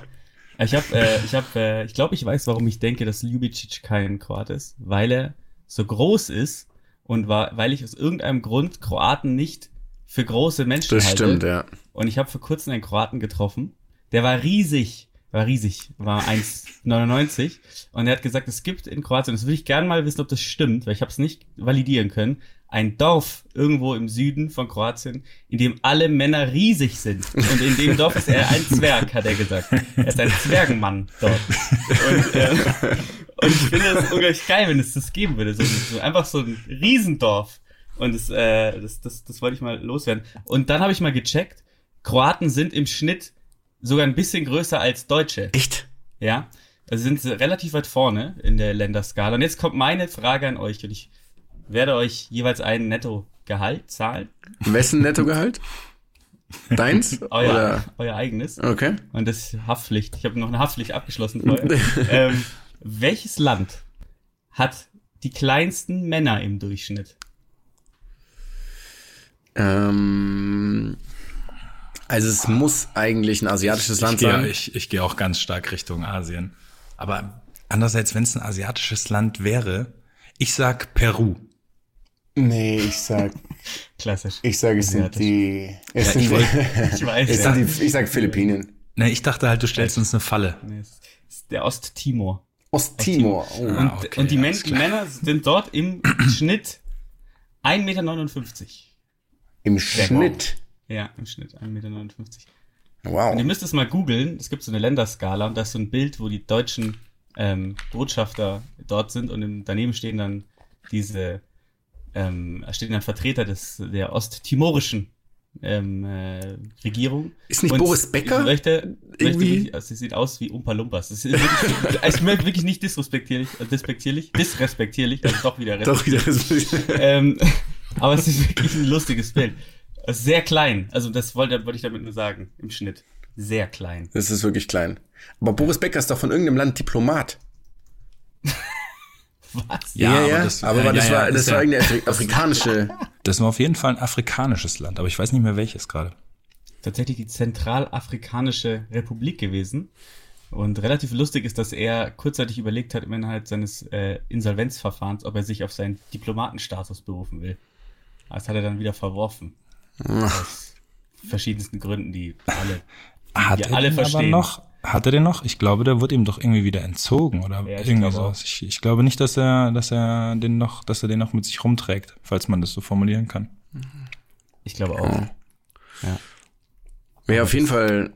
Speaker 4: Ich habe, äh, ich habe, äh, ich glaube, ich weiß, warum ich denke, dass Ljubicic kein Kroat ist, weil er so groß ist und war, weil ich aus irgendeinem Grund Kroaten nicht für große Menschen
Speaker 2: Das
Speaker 4: halte.
Speaker 2: stimmt, ja.
Speaker 4: Und ich habe vor kurzem einen Kroaten getroffen, der war riesig, war riesig, war 1,99 und er hat gesagt, es gibt in Kroatien, das würde ich gerne mal wissen, ob das stimmt, weil ich habe es nicht validieren können, ein Dorf irgendwo im Süden von Kroatien, in dem alle Männer riesig sind. Und in dem Dorf ist er ein Zwerg, hat er gesagt. Er ist ein Zwergenmann dort. Und, äh, und ich finde es unglaublich geil, wenn es das geben würde. So, so einfach so ein Riesendorf. Und das, äh, das, das, das wollte ich mal loswerden. Und dann habe ich mal gecheckt, Kroaten sind im Schnitt sogar ein bisschen größer als Deutsche.
Speaker 2: Echt?
Speaker 4: Ja, also sind sie relativ weit vorne in der Länderskala. Und jetzt kommt meine Frage an euch und ich werde euch jeweils ein Nettogehalt zahlen.
Speaker 2: Wessen Nettogehalt? Deins? (laughs)
Speaker 4: Euer,
Speaker 2: Oder?
Speaker 4: euer eigenes.
Speaker 2: Okay.
Speaker 4: Und das ist Haftpflicht. Ich habe noch eine Haftpflicht abgeschlossen vorher. (laughs) ähm, welches Land hat die kleinsten Männer im Durchschnitt?
Speaker 2: Ähm, also es muss eigentlich ein asiatisches
Speaker 3: Ich
Speaker 2: Land
Speaker 3: gehe,
Speaker 2: sein.
Speaker 3: ich, ich gehe auch ganz stark Richtung Asien. Aber andererseits, wenn es ein asiatisches Land wäre, ich sag Peru.
Speaker 5: Nee, ich sag, (laughs)
Speaker 4: Klassisch.
Speaker 5: ich sag, es sind die, es
Speaker 3: Ja,
Speaker 5: sind,
Speaker 3: ich wollte- (laughs)
Speaker 4: Ich weiß,
Speaker 5: es
Speaker 4: ja.
Speaker 5: sind die, ich sag Philippinen.
Speaker 3: Ne, ich dachte halt, du stellst uns eine Falle.
Speaker 4: Nee, es ist der Osttimor.
Speaker 5: Osttimor. Oh.
Speaker 4: Und,
Speaker 3: Ah, okay,
Speaker 4: und die, Men
Speaker 3: klar.
Speaker 4: Männer sind dort im (clears throat) Schnitt 1,59 Meter.
Speaker 5: Im Schnitt.
Speaker 4: Ja, im Schnitt 1,59 Meter.
Speaker 5: Wow.
Speaker 4: Und ihr müsst es mal googeln. Es gibt so eine Länderskala und da ist so ein Bild, wo die deutschen ähm, Botschafter dort sind und daneben stehen dann diese, ähm, stehen dann Vertreter des, der osttimorischen ähm, äh, Regierung.
Speaker 2: Ist nicht
Speaker 4: Und
Speaker 2: Boris Becker
Speaker 4: Ich möchte, möchte wirklich, also, sie sieht aus wie Umpa Lumpas. Es ist wirklich, es (laughs) ist wirklich nicht disrespektierlich, disrespektierlich, disrespektierlich, also doch wieder
Speaker 2: Doch wieder. (laughs)
Speaker 4: ähm, aber es ist wirklich ein lustiges Bild. Es ist sehr klein. Also das wollte, wollte ich damit nur sagen. Im Schnitt. Sehr klein.
Speaker 2: Das ist wirklich klein. Aber Boris Becker ist doch von irgendeinem Land Diplomat. (laughs)
Speaker 4: Was?
Speaker 3: Ja,
Speaker 2: ja,
Speaker 3: aber das-
Speaker 2: aber
Speaker 3: ja,
Speaker 2: war- das
Speaker 3: ja, ja,
Speaker 2: war, das
Speaker 3: ja-
Speaker 2: irgendeine Afri afrikanische. (laughs)
Speaker 3: Das war auf jeden Fall ein afrikanisches Land, aber ich weiß nicht mehr welches gerade.
Speaker 4: Tatsächlich die Zentralafrikanische Republik gewesen. Und relativ lustig ist, dass er kurzzeitig überlegt hat, im Inhalt seines äh, Insolvenzverfahrens, ob er sich auf seinen Diplomatenstatus berufen will. Das hat er dann wieder verworfen. Aus verschiedensten Gründen, die alle, die
Speaker 3: Hat
Speaker 4: wir
Speaker 3: er
Speaker 4: alle
Speaker 3: den aber
Speaker 4: verstehen.
Speaker 3: noch? Hat er den noch? Ich glaube, der wird ihm doch irgendwie wieder entzogen oder
Speaker 4: Ja, ich
Speaker 3: irgendwie
Speaker 4: glaube auch.
Speaker 3: so. Ich, ich glaube nicht, dass er, dass er den noch, dass er den noch mit sich rumträgt, falls man das so formulieren kann.
Speaker 4: Ich glaube auch.
Speaker 2: Wer auf jeden Fall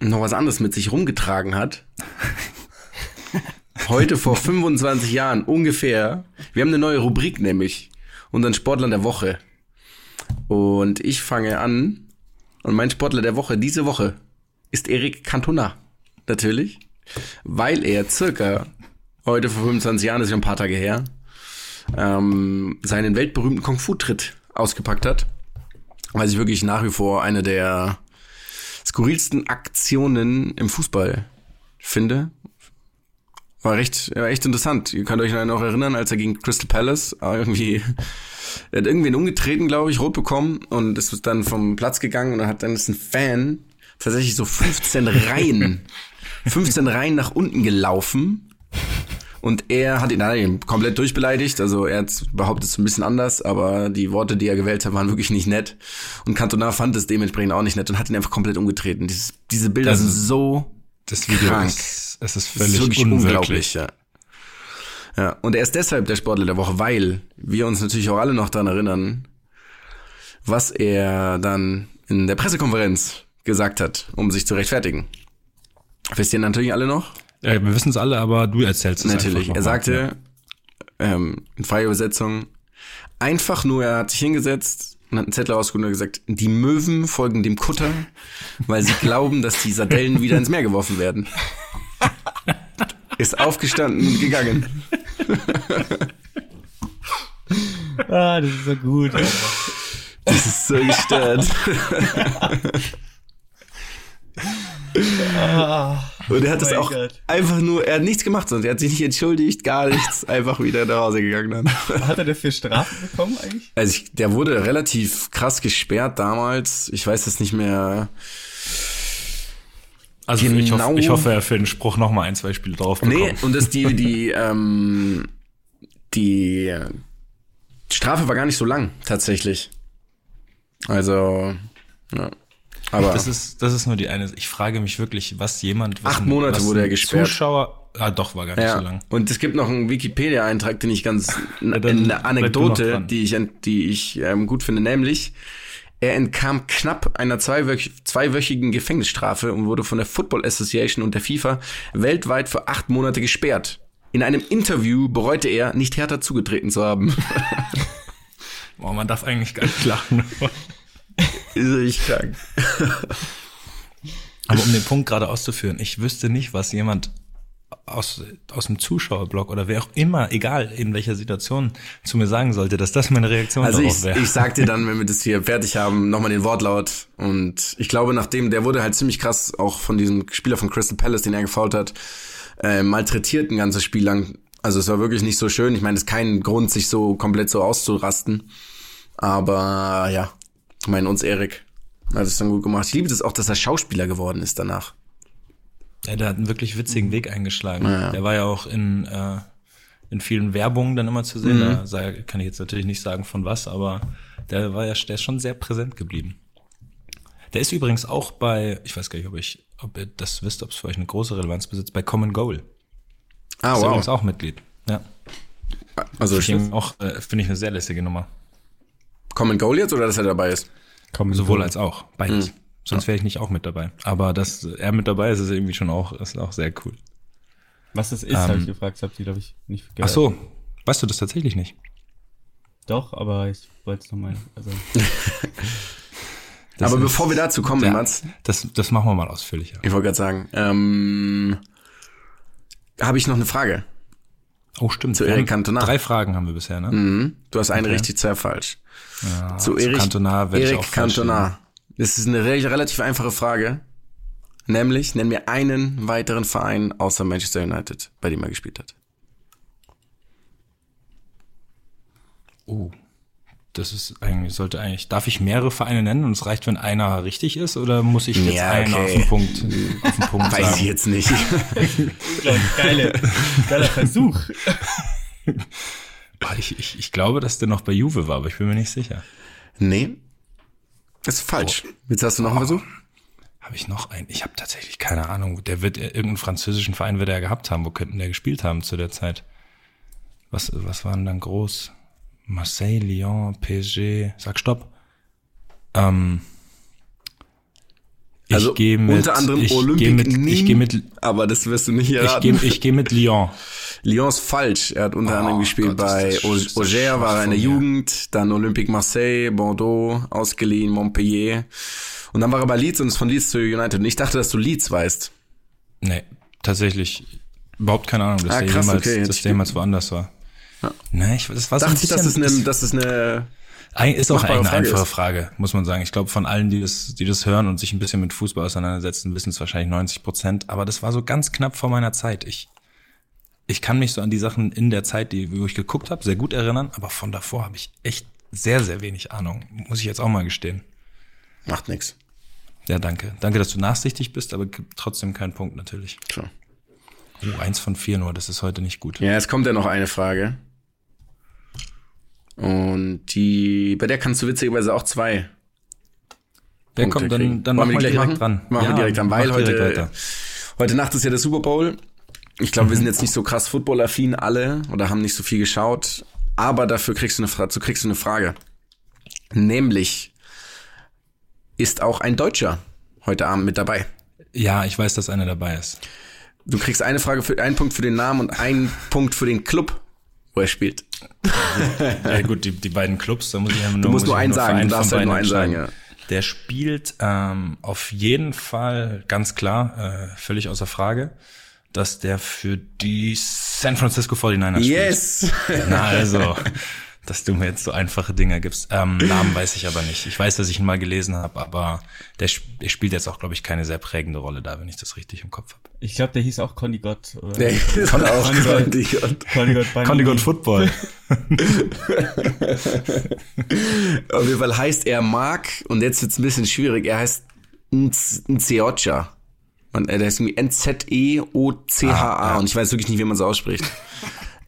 Speaker 2: noch was anderes mit sich rumgetragen hat. (laughs) Heute vor 25 Jahren ungefähr. Wir haben eine neue Rubrik, nämlich unseren Sportler der Woche. Und ich fange an. Und mein Sportler der Woche diese Woche ist Eric Cantona. Natürlich. Weil er circa heute vor 25 Jahren, ist schon ein paar Tage her, ähm, seinen weltberühmten Kung-Fu-Tritt ausgepackt hat. Was ich wirklich nach wie vor eine der skurrilsten Aktionen im Fußball finde. War recht, war echt interessant. Ihr könnt euch noch erinnern, als er gegen Crystal Palace irgendwie, er hat irgendwen umgetreten, glaube ich, rot bekommen und ist dann vom Platz gegangen und hat dann ist ein Fan tatsächlich so 15 (laughs) Reihen, 15 Reihen nach unten gelaufen Und er hat ihn, ihn komplett durchbeleidigt. Also er hat behauptet es ein bisschen anders, aber die Worte, die er gewählt hat, waren wirklich nicht nett. Und Cantona fand es dementsprechend auch nicht nett und hat ihn einfach komplett umgetreten. Dieses, diese Bilder
Speaker 3: Das
Speaker 2: sind so
Speaker 3: Das Video
Speaker 2: Krank.
Speaker 3: ist, es ist
Speaker 2: das
Speaker 3: völlig
Speaker 2: ist wirklich
Speaker 3: unwirklich.
Speaker 2: unglaublich. Ja. Ja, und er ist deshalb der Sportler der Woche, weil wir uns natürlich auch alle noch daran erinnern, was er dann in der Pressekonferenz gesagt hat, um sich zu rechtfertigen. Wisst ihr natürlich alle noch?
Speaker 3: Ja, wir wissen es alle, aber du erzählst es
Speaker 2: Natürlich. Er sagte, ähm, in freier Übersetzung, einfach nur, er hat sich hingesetzt und hat einen Zettel rausgeholt und gesagt, die Möwen folgen dem Kutter, weil sie glauben, dass die Sardellen wieder ins Meer geworfen werden. Ist aufgestanden und gegangen.
Speaker 4: Ah, das ist so gut. Alter.
Speaker 2: Das ist so gestört. Und er hat das
Speaker 4: mein
Speaker 2: auch
Speaker 4: Gott.
Speaker 2: einfach nur, er hat nichts gemacht, sonst er hat sich nicht entschuldigt, gar nichts, einfach wieder nach Hause gegangen dann.
Speaker 4: Was hat er dafür Strafen bekommen eigentlich?
Speaker 2: Also ich, der wurde relativ krass gesperrt damals. Ich weiß das nicht mehr.
Speaker 3: Also ich,
Speaker 2: Genau.
Speaker 3: hoffe, ich hoffe, er für den Spruch noch mal ein, zwei Spiele drauf bekommen.
Speaker 2: Nee, und das die, (laughs) die, ähm, die Strafe war gar nicht so lang, tatsächlich. Also, ja. Aber
Speaker 3: Das ist, das ist nur die eine. Ich frage mich wirklich, was jemand. Was
Speaker 2: Acht
Speaker 3: ein-
Speaker 2: Monate
Speaker 3: was
Speaker 2: wurde er
Speaker 3: ein
Speaker 2: gesperrt.
Speaker 3: Zuschauer. Ah, doch, war gar nicht so
Speaker 2: ja.
Speaker 3: lang.
Speaker 2: Und es gibt noch einen Wikipedia-Eintrag, den ich ganz, eine,
Speaker 3: dann
Speaker 2: eine Anekdote, die ich, die ich ähm, gut finde, nämlich, er entkam knapp einer zweiwöch zweiwöchigen Gefängnisstrafe und wurde von der Football Association und der FIFA weltweit für acht Monate gesperrt. In einem Interview bereute er, nicht härter zugetreten zu haben. (laughs)
Speaker 3: Boah, man darf eigentlich gar nicht lachen. (laughs)
Speaker 2: Ist echt krank.
Speaker 3: Aber um den Punkt gerade auszuführen, ich wüsste nicht, was jemand aus, aus dem Zuschauerblock oder wer auch immer, egal in welcher Situation, zu mir sagen sollte, dass das meine Reaktion
Speaker 2: Also
Speaker 3: darauf
Speaker 2: ich,
Speaker 3: wäre.
Speaker 2: ich sag dir (laughs) dann, wenn wir das hier fertig haben, nochmal den Wortlaut. Und ich glaube, nachdem, der wurde halt ziemlich krass auch von diesem Spieler von Crystal Palace, den er gefault hat, äh, malträtiert ein ganzes Spiel lang. Also es war wirklich nicht so schön. Ich meine, es ist kein Grund, sich so komplett so auszurasten. Aber ja, ich meine, uns Erik hat es dann gut gemacht. Ich liebe das auch, dass er Schauspieler geworden ist danach.
Speaker 3: Ja, der hat einen wirklich witzigen Weg eingeschlagen.
Speaker 2: Ja.
Speaker 3: Der war ja auch in, äh, in vielen Werbungen dann immer zu
Speaker 2: Mhm.
Speaker 3: sehen. Da sei- kann ich jetzt natürlich nicht sagen von was, aber der war ja, der ist schon sehr präsent geblieben. Der ist übrigens auch bei, ich weiß gar nicht, ob ich, ob ihr das wisst, ob es für euch eine große Relevanz besitzt, bei Common Goal.
Speaker 2: Ah,
Speaker 3: Ist
Speaker 2: wow.
Speaker 3: übrigens auch Mitglied. Ja.
Speaker 2: Also
Speaker 3: Finde ich auch, äh, finde ich eine sehr lässige Nummer.
Speaker 2: Common Goal jetzt oder dass er dabei ist?
Speaker 4: Komm,
Speaker 3: Sowohl als auch.
Speaker 2: Mhm.
Speaker 3: Sonst wäre ich nicht auch mit dabei. Aber dass er mit dabei ist, ist irgendwie schon auch, ist auch sehr cool.
Speaker 4: Was das ist, habe ich gefragt. Das habt ihr, glaube ich, nicht
Speaker 3: Ach
Speaker 4: gehört.
Speaker 3: so. Weißt du das tatsächlich nicht?
Speaker 4: Doch, aber ich wollte es nochmal. Also,
Speaker 2: Aber
Speaker 3: ist-
Speaker 2: bevor wir dazu kommen,
Speaker 3: Ja,
Speaker 2: Mats,
Speaker 3: das, das machen wir mal ausführlicher.
Speaker 2: ich wollte gerade sagen, ähm, habe ich noch eine Frage.
Speaker 3: Oh, stimmt.
Speaker 2: Zu
Speaker 3: haben-
Speaker 2: Cantona.
Speaker 3: Drei Fragen haben wir bisher, ne?
Speaker 2: Mhm. Du hast eine richtig, zwei falsch.
Speaker 3: Ja,
Speaker 2: zu Erich
Speaker 3: Cantona werde ich auch
Speaker 2: Eric
Speaker 3: falsch
Speaker 2: Cantona. Das ist eine re relativ einfache Frage. Nämlich, nenn mir einen weiteren Verein außer Manchester United, bei dem er gespielt hat.
Speaker 3: Oh. Das ist eigentlich, sollte eigentlich, darf ich mehrere Vereine nennen und es reicht, wenn einer richtig ist oder muss ich jetzt
Speaker 2: Ja,
Speaker 3: einen
Speaker 2: okay.
Speaker 3: auf den Punkt, auf den Punkt (laughs)
Speaker 2: Weiß ich
Speaker 3: sagen?
Speaker 2: jetzt nicht. (laughs)
Speaker 4: geile, geiler Versuch.
Speaker 3: Ich, ich, ich glaube, dass der noch bei Juve war, aber ich bin mir nicht sicher.
Speaker 2: nee. Das ist falsch. Jetzt hast du noch einen Versuch?
Speaker 3: Habe ich noch einen? Ich habe tatsächlich keine Ahnung. Der wird irgendeinen französischen Verein wird er gehabt haben. Wo könnten der gespielt haben zu der Zeit? Was, was waren dann groß? Marseille, Lyon, PSG. Sag Stopp. Ähm, ich
Speaker 2: Also
Speaker 3: gehe mit,
Speaker 2: unter anderem
Speaker 3: ich
Speaker 2: Olympique
Speaker 3: mit, ich
Speaker 2: Nîmes,
Speaker 3: gehe mit,
Speaker 2: aber das wirst du nicht
Speaker 3: ich
Speaker 2: erraten.
Speaker 3: gehe, ich gehe mit Lyon.
Speaker 2: Lyon ist falsch. Er hat unter
Speaker 3: Oh
Speaker 2: anderem gespielt
Speaker 3: Gott,
Speaker 2: bei
Speaker 3: das-
Speaker 2: Au-
Speaker 3: ist das
Speaker 2: Auxerre,
Speaker 3: schwach
Speaker 2: war er in der. Jugend, dann Olympique Marseille, Bordeaux, ausgeliehen, Montpellier. Und dann war er bei Leeds und ist von Leeds zu United. Und ich dachte, dass du Leeds weißt.
Speaker 3: Nee, tatsächlich überhaupt keine Ahnung, dass
Speaker 2: Ah,
Speaker 3: der
Speaker 2: krass,
Speaker 3: jemals,
Speaker 2: okay,
Speaker 3: dass
Speaker 2: ich
Speaker 3: der jemals woanders war.
Speaker 2: Ja.
Speaker 3: Nee, ich, das war so ein
Speaker 2: Dachte ich, dass
Speaker 3: bisschen,
Speaker 2: das eine, dass das eine,
Speaker 3: Ist auch eine einfache
Speaker 2: ist.
Speaker 3: Frage, muss man sagen. Ich glaube, von allen, die das, die das hören und sich ein bisschen mit Fußball auseinandersetzen, wissen es wahrscheinlich 90 Prozent. Aber das war so ganz knapp vor meiner Zeit. Ich, ich kann mich so an die Sachen in der Zeit, die, wo ich geguckt habe, sehr gut erinnern. Aber von davor habe ich echt sehr, sehr wenig Ahnung. Muss ich jetzt auch mal gestehen.
Speaker 2: macht nix.
Speaker 3: Ja, danke. Danke, dass du nachsichtig bist, aber gibt trotzdem keinen Punkt natürlich.
Speaker 2: Tja.
Speaker 3: Oh, eins von vier nur, das ist heute nicht gut.
Speaker 2: Ja, es kommt ja noch eine Frage. Und die, bei der kannst du witzigerweise auch zwei.
Speaker 3: Wer
Speaker 2: Punkte
Speaker 3: kommt dann,
Speaker 2: kriegen.
Speaker 3: dann machen wir
Speaker 2: gleich
Speaker 3: direkt
Speaker 2: machen?
Speaker 3: dran.
Speaker 2: Machen wir direkt dran, weil heute,
Speaker 3: weiter.
Speaker 2: heute Nacht ist ja der Super Bowl. Ich glaube, wir sind jetzt nicht so krass footballaffin alle oder haben nicht so viel geschaut. Aber dafür kriegst du eine, dazu kriegst du eine Frage. Nämlich, ist auch ein Deutscher heute Abend mit dabei?
Speaker 3: Ja, ich weiß, dass einer dabei ist.
Speaker 2: Du kriegst eine Frage für einen Punkt für den Namen und einen Punkt für den Club, wo er spielt.
Speaker 3: Ja gut, die, die beiden Clubs, da muss ich ja nur,
Speaker 2: Du musst
Speaker 3: muss
Speaker 2: nur einen sagen, du darfst halt nur einen sagen,
Speaker 3: entscheiden. Der spielt ähm, auf jeden Fall ganz klar, äh, völlig außer Frage, dass der für die San Francisco 49ers
Speaker 2: Yes!
Speaker 3: spielt. Na also, (laughs) dass du mir jetzt so einfache Dinge gibst. Ähm, Namen weiß ich aber nicht. Ich weiß, dass ich ihn mal gelesen habe, aber der, sp- der spielt jetzt auch, glaube ich, keine sehr prägende Rolle da, wenn ich das richtig im Kopf habe.
Speaker 4: Ich glaube, der hieß auch Conny Gott. Oder?
Speaker 2: Nee, ist auch
Speaker 4: Conny Gott.
Speaker 2: Conny Gott.
Speaker 4: Conny Gott.
Speaker 3: Football.
Speaker 2: Auf jeden Fall heißt er Mark und jetzt wird's ein bisschen schwierig. Er heißt Nzeocha. Und er heißt irgendwie N-Z-E-O-C-H-A
Speaker 3: Ah, ja.
Speaker 2: und ich weiß wirklich nicht, wie man es ausspricht.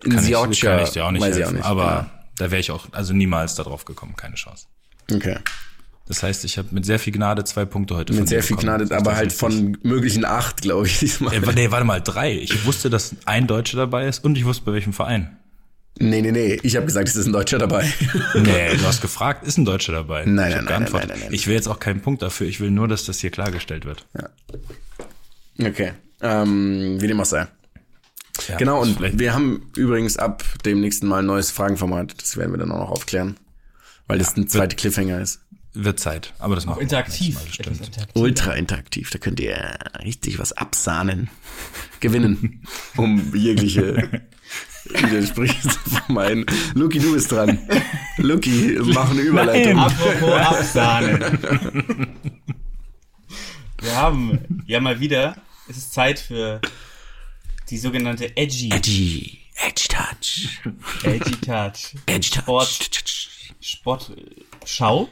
Speaker 2: Nzeocha.
Speaker 3: kann ich dir auch nicht
Speaker 2: weiß ich
Speaker 3: helfen,
Speaker 2: auch nicht.
Speaker 3: aber da wäre ich auch, also niemals da drauf gekommen, keine Chance.
Speaker 2: ja. okay.
Speaker 3: Das heißt, ich habe mit sehr viel Gnade zwei Punkte heute
Speaker 2: Mit sehr viel
Speaker 3: bekommen.
Speaker 2: Gnade, aber halt von möglichen acht, glaube ich, diesmal.
Speaker 3: Äh, nee, warte mal, drei. Ich wusste, dass ein Deutscher dabei ist und ich wusste, bei welchem Verein.
Speaker 2: Nee, nee, nee. Ich habe gesagt, es ist ein Deutscher dabei. (laughs)
Speaker 3: Nee, du hast gefragt, ist ein Deutscher dabei?
Speaker 2: Nein,
Speaker 3: ich
Speaker 2: nein, nein,
Speaker 3: geantwortet.
Speaker 2: nein, nein, nein.
Speaker 3: Ich will jetzt auch keinen Punkt dafür. Ich will nur, dass das hier klargestellt wird.
Speaker 2: Okay. Ähm, wie dem auch sei.
Speaker 3: Ja,
Speaker 2: Genau, und
Speaker 3: vielleicht-
Speaker 2: wir haben übrigens ab dem nächsten Mal ein neues Fragenformat. Das werden wir dann auch noch aufklären. Weil das ein zweiter Cliffhanger ist.
Speaker 3: wird Zeit. Aber das machen wir
Speaker 4: Interaktiv.
Speaker 3: Mal bestimmt.
Speaker 4: interaktiv.
Speaker 2: Ultra interaktiv. Da könnt ihr richtig was absahnen. (laughs) Gewinnen. um jegliche (laughs) Widersprüche zu vermeiden. Luki, du bist dran. Luki, mach eine Überleitung.
Speaker 4: Apropos Absahnen. Wir haben ja mal wieder, es ist Zeit für die sogenannte Edgy,
Speaker 2: Edgy. Edge Touch.
Speaker 4: Edgy Touch.
Speaker 2: Edge
Speaker 4: Sport,
Speaker 2: Touch.
Speaker 4: Sportschau,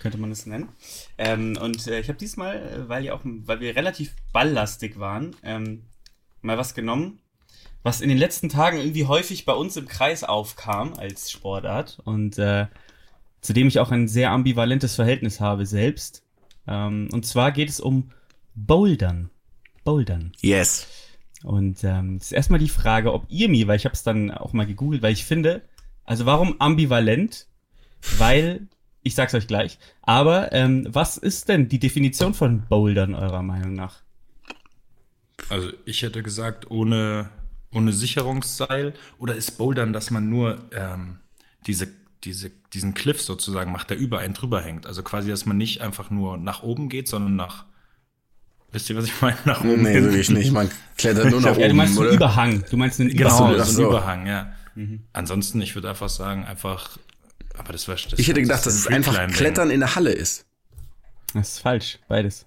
Speaker 4: könnte man es nennen. Ähm, und äh, ich habe diesmal, äh, weil ja auch, weil wir relativ balllastig waren, ähm, mal was genommen, was in den letzten Tagen irgendwie häufig bei uns im Kreis aufkam als Sportart und äh, zu dem ich auch ein sehr ambivalentes Verhältnis habe selbst. Ähm, und zwar geht es um Bouldern. Bouldern.
Speaker 2: Yes.
Speaker 4: Und ähm, das ist erstmal die Frage, ob ihr mir, weil ich habe es dann auch mal gegoogelt, weil ich finde, also warum ambivalent? Weil, ich sag's euch gleich, aber ähm, was ist denn die Definition von Bouldern eurer Meinung nach?
Speaker 3: Also ich hätte gesagt, ohne, ohne Sicherungsseil oder ist Bouldern, dass man nur ähm, diese, diese, diesen Cliff sozusagen macht, der über einen drüber hängt. Also quasi, dass man nicht einfach nur nach oben geht, sondern nach, wisst ihr, was ich meine? Nach oben
Speaker 2: Nee, wirklich nicht. Man klettert nur (laughs) nach
Speaker 4: Ja, du meinst
Speaker 2: oben,
Speaker 4: einen
Speaker 2: oder?
Speaker 4: Überhang. Du meinst einen
Speaker 3: Genau,
Speaker 2: so,
Speaker 4: Überhang.
Speaker 3: das
Speaker 2: ach
Speaker 3: ist
Speaker 2: so.
Speaker 3: ein Überhang, ja. Ansonsten, ich würde einfach sagen, einfach, aber das wäre
Speaker 2: Ich hätte gedacht, dass es einfach Klettern in der Halle ist.
Speaker 4: Das ist falsch, beides.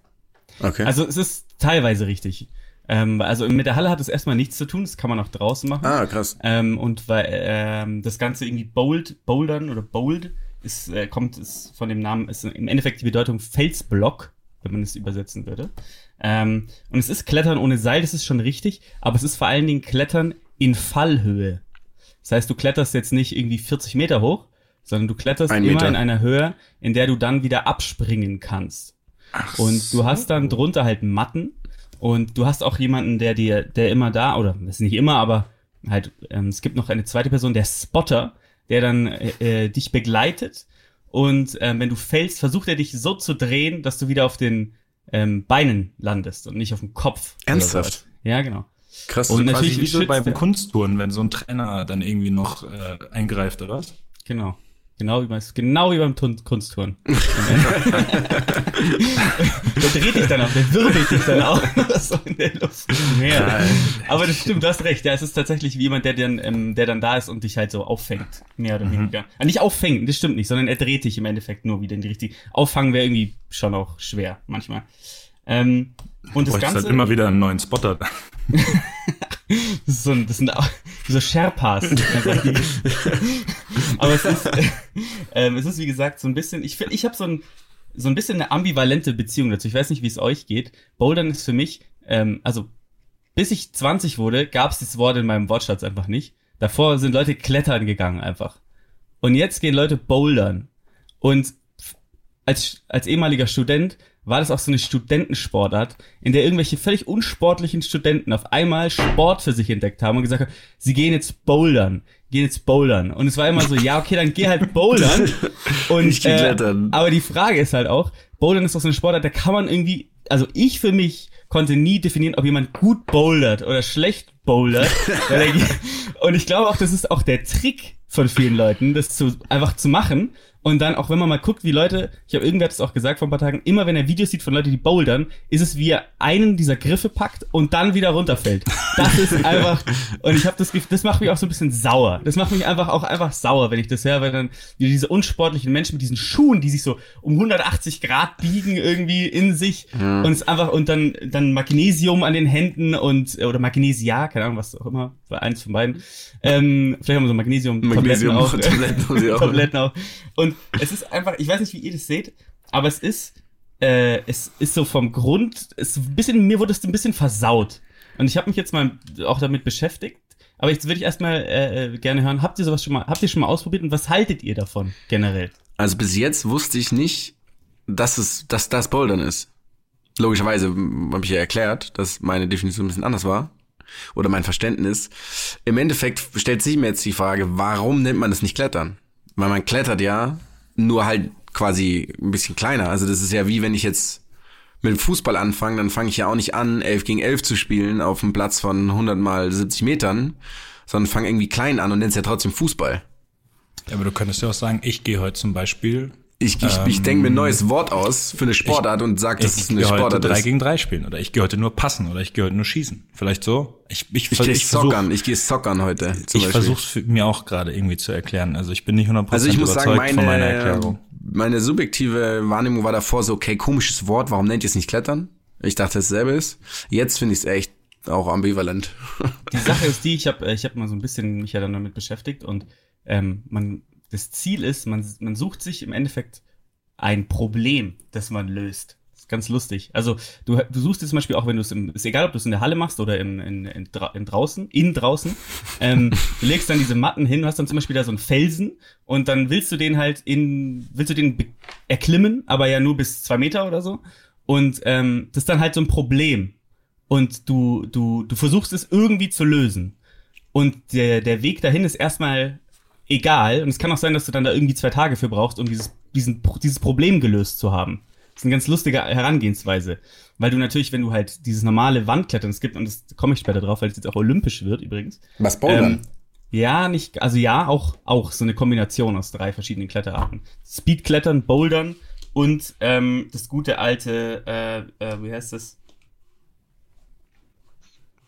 Speaker 2: Okay.
Speaker 4: Also es ist teilweise richtig. Ähm, also mit der Halle hat es erstmal nichts zu tun, das kann man auch draußen machen.
Speaker 2: ah, krass.
Speaker 4: Ähm, und weil ähm, das Ganze irgendwie bold, bouldern oder bold ist, äh, kommt ist von dem Namen, ist im Endeffekt die Bedeutung Felsblock, wenn man es übersetzen würde. Ähm, und es ist Klettern ohne Seil, das ist schon richtig, aber es ist vor allen Dingen Klettern in Fallhöhe. Das heißt, du kletterst jetzt nicht irgendwie 40 Meter hoch, sondern du kletterst
Speaker 2: Ein
Speaker 4: immer
Speaker 2: Meter.
Speaker 4: in einer Höhe, in der du dann wieder abspringen kannst. und du hast dann drunter halt Matten und du hast auch jemanden, der dir, der immer da, oder das ist nicht immer, aber halt, ähm, es gibt noch eine zweite Person, der Spotter, der dann äh, äh, dich begleitet und ähm, wenn du fällst, versucht er dich so zu drehen, dass du wieder auf den ähm, Beinen landest und nicht auf dem Kopf.
Speaker 2: Ernsthaft?
Speaker 4: Ja, genau.
Speaker 2: Krass.
Speaker 4: Und
Speaker 3: Und
Speaker 4: natürlich
Speaker 3: natürlich wie so beim Kunsttouren, wenn so ein Trainer dann irgendwie noch äh, eingreift, oder was?
Speaker 4: Genau. Genau wie, beim- genau wie beim Tun Kunstturnen. (laughs) der dreht dich dann auch, der wirbelt dich dann auch (laughs) so in der Luft. Ja. Aber das stimmt, du hast recht. Ja, es ist tatsächlich wie jemand, der dann, ähm, der dann da ist und dich halt so auffängt. Mehr oder weniger. Ah, nicht auffängt, das stimmt nicht, sondern er dreht dich im Endeffekt nur wieder in die richtige. Auffangen wäre irgendwie schon auch schwer, manchmal. Ähm, und das Ganze.
Speaker 3: halt immer wieder einen neuen Spotter. (laughs)
Speaker 4: Das, ist so ein, das sind auch so Sherpas. (laughs) Aber es ist, (laughs) ähm, es ist wie gesagt so ein bisschen, ich finde, ich habe so ein, so ein bisschen eine ambivalente Beziehung dazu. Ich weiß nicht, wie es euch geht. Bouldern ist für mich, ähm, also bis ich 20 wurde, gab es dieses Wort in meinem Wortschatz einfach nicht. Davor sind Leute klettern gegangen einfach. Und jetzt gehen Leute bouldern. Und als, als ehemaliger Student war das auch so eine Studentensportart, in der irgendwelche völlig unsportlichen Studenten auf einmal Sport für sich entdeckt haben und gesagt haben, sie gehen jetzt bouldern, gehen jetzt bouldern. Und es war immer so, ja, okay, dann geh halt (laughs) bouldern. Und,
Speaker 2: Ich geh klettern.
Speaker 4: aber die Frage ist halt auch, bouldern ist doch so eine Sportart, da kann man irgendwie, also ich für mich konnte nie definieren, ob jemand gut bouldert oder schlecht bouldert. Er- (laughs) und ich glaube auch, das ist auch der Trick von vielen Leuten, das zu, einfach zu machen. Und dann auch, wenn man mal guckt, wie Leute, ich habe irgendwer es auch gesagt vor ein paar Tagen, immer wenn er Videos sieht von Leuten, die bouldern, ist es wie er einen dieser Griffe packt und dann wieder runterfällt. Das ist (laughs) einfach, und ich habe das Gefühl, das macht mich auch so ein bisschen sauer. Das macht mich einfach auch einfach sauer, wenn ich das höre, weil dann diese unsportlichen Menschen mit diesen Schuhen, die sich so um 180 Grad biegen irgendwie in sich und es einfach, und dann, dann Magnesium an den Händen und, oder Magnesia, keine Ahnung, was auch immer, war eins von beiden. Ähm, vielleicht haben wir so Magnesium,
Speaker 2: Magnesium-
Speaker 4: auch.
Speaker 2: Tabletten (laughs) auch.
Speaker 4: Tabletten auch. Und es ist einfach, ich weiß nicht, wie ihr das seht, aber es ist, äh, es ist so vom Grund, es ist ein bisschen, mir wurde es ein bisschen versaut. Und ich habe mich jetzt mal auch damit beschäftigt. Aber jetzt würde ich erstmal äh, äh, gerne hören, habt ihr sowas schon mal, habt ihr schon mal ausprobiert und was haltet ihr davon generell?
Speaker 2: Also bis jetzt wusste ich nicht, dass es, dass das Bouldern ist. Logischerweise habe ich ja erklärt, dass meine Definition ein bisschen anders war. Oder mein Verständnis. Im Endeffekt stellt sich mir jetzt die Frage, warum nennt man das nicht Klettern? Weil man klettert ja, nur halt quasi ein bisschen kleiner. Also das ist ja wie wenn ich jetzt mit dem Fußball anfange, dann fange ich ja auch nicht an, 11 gegen 11 zu spielen auf einem Platz von 100 mal 70 Metern, sondern fange irgendwie klein an und nenn's ja trotzdem Fußball.
Speaker 3: Ja, aber du könntest ja auch sagen, ich gehe heute zum Beispiel,
Speaker 2: Ich, ich, ich denke mir ein neues Wort aus für eine Sportart und sag, dass
Speaker 3: ich
Speaker 2: es eine
Speaker 3: gehe heute
Speaker 2: Sportart
Speaker 3: drei
Speaker 2: ist.
Speaker 3: gegen drei spielen oder ich gehe heute nur passen oder ich gehe heute nur schießen. Vielleicht so. Ich, ich,
Speaker 2: Ich gehe
Speaker 3: ich
Speaker 2: sockern, ich gehe sockern heute. Zum
Speaker 3: Ich versuche es mir auch gerade irgendwie zu erklären. Also ich bin nicht 100%
Speaker 2: Also ich muss
Speaker 3: überzeugt
Speaker 2: sagen,
Speaker 3: von meiner
Speaker 2: meine,
Speaker 3: Erklärung.
Speaker 2: meine subjektive Wahrnehmung war davor so, okay, komisches Wort, warum nennt ihr es nicht Klettern? Ich dachte, es selber ist. Jetzt finde ich es echt auch ambivalent.
Speaker 4: Die Sache ist die, ich habe ich hab mal so ein bisschen mich ja dann damit beschäftigt und ähm, man, das Ziel ist, man, man sucht sich im Endeffekt ein Problem, das man löst. Das ist ganz lustig. Also du, du suchst dir zum Beispiel auch, wenn du es im, ist egal, ob du es in der Halle machst oder in, in, in, in draußen, in draußen, ähm, (laughs) du legst dann diese Matten hin, du hast dann zum Beispiel da so einen Felsen und dann willst du den halt in, willst du den erklimmen, aber ja nur bis zwei Meter oder so. Und ähm, das ist dann halt so ein Problem und du, du, du versuchst es irgendwie zu lösen. Und der, der Weg dahin ist erstmal egal. Und es kann auch sein, dass du dann da irgendwie zwei Tage für brauchst, um dieses, diesen, dieses Problem gelöst zu haben. Das ist eine ganz lustige Herangehensweise. Weil du natürlich, wenn du halt dieses normale Wandklettern, es gibt, und das komme ich später drauf, weil es jetzt auch olympisch wird übrigens.
Speaker 5: Was Bouldern?
Speaker 4: Ähm, ja, nicht, also ja, auch, auch so eine Kombination aus drei verschiedenen Kletterarten. Speedklettern, Bouldern und ähm, das gute alte, äh, äh, wie heißt das?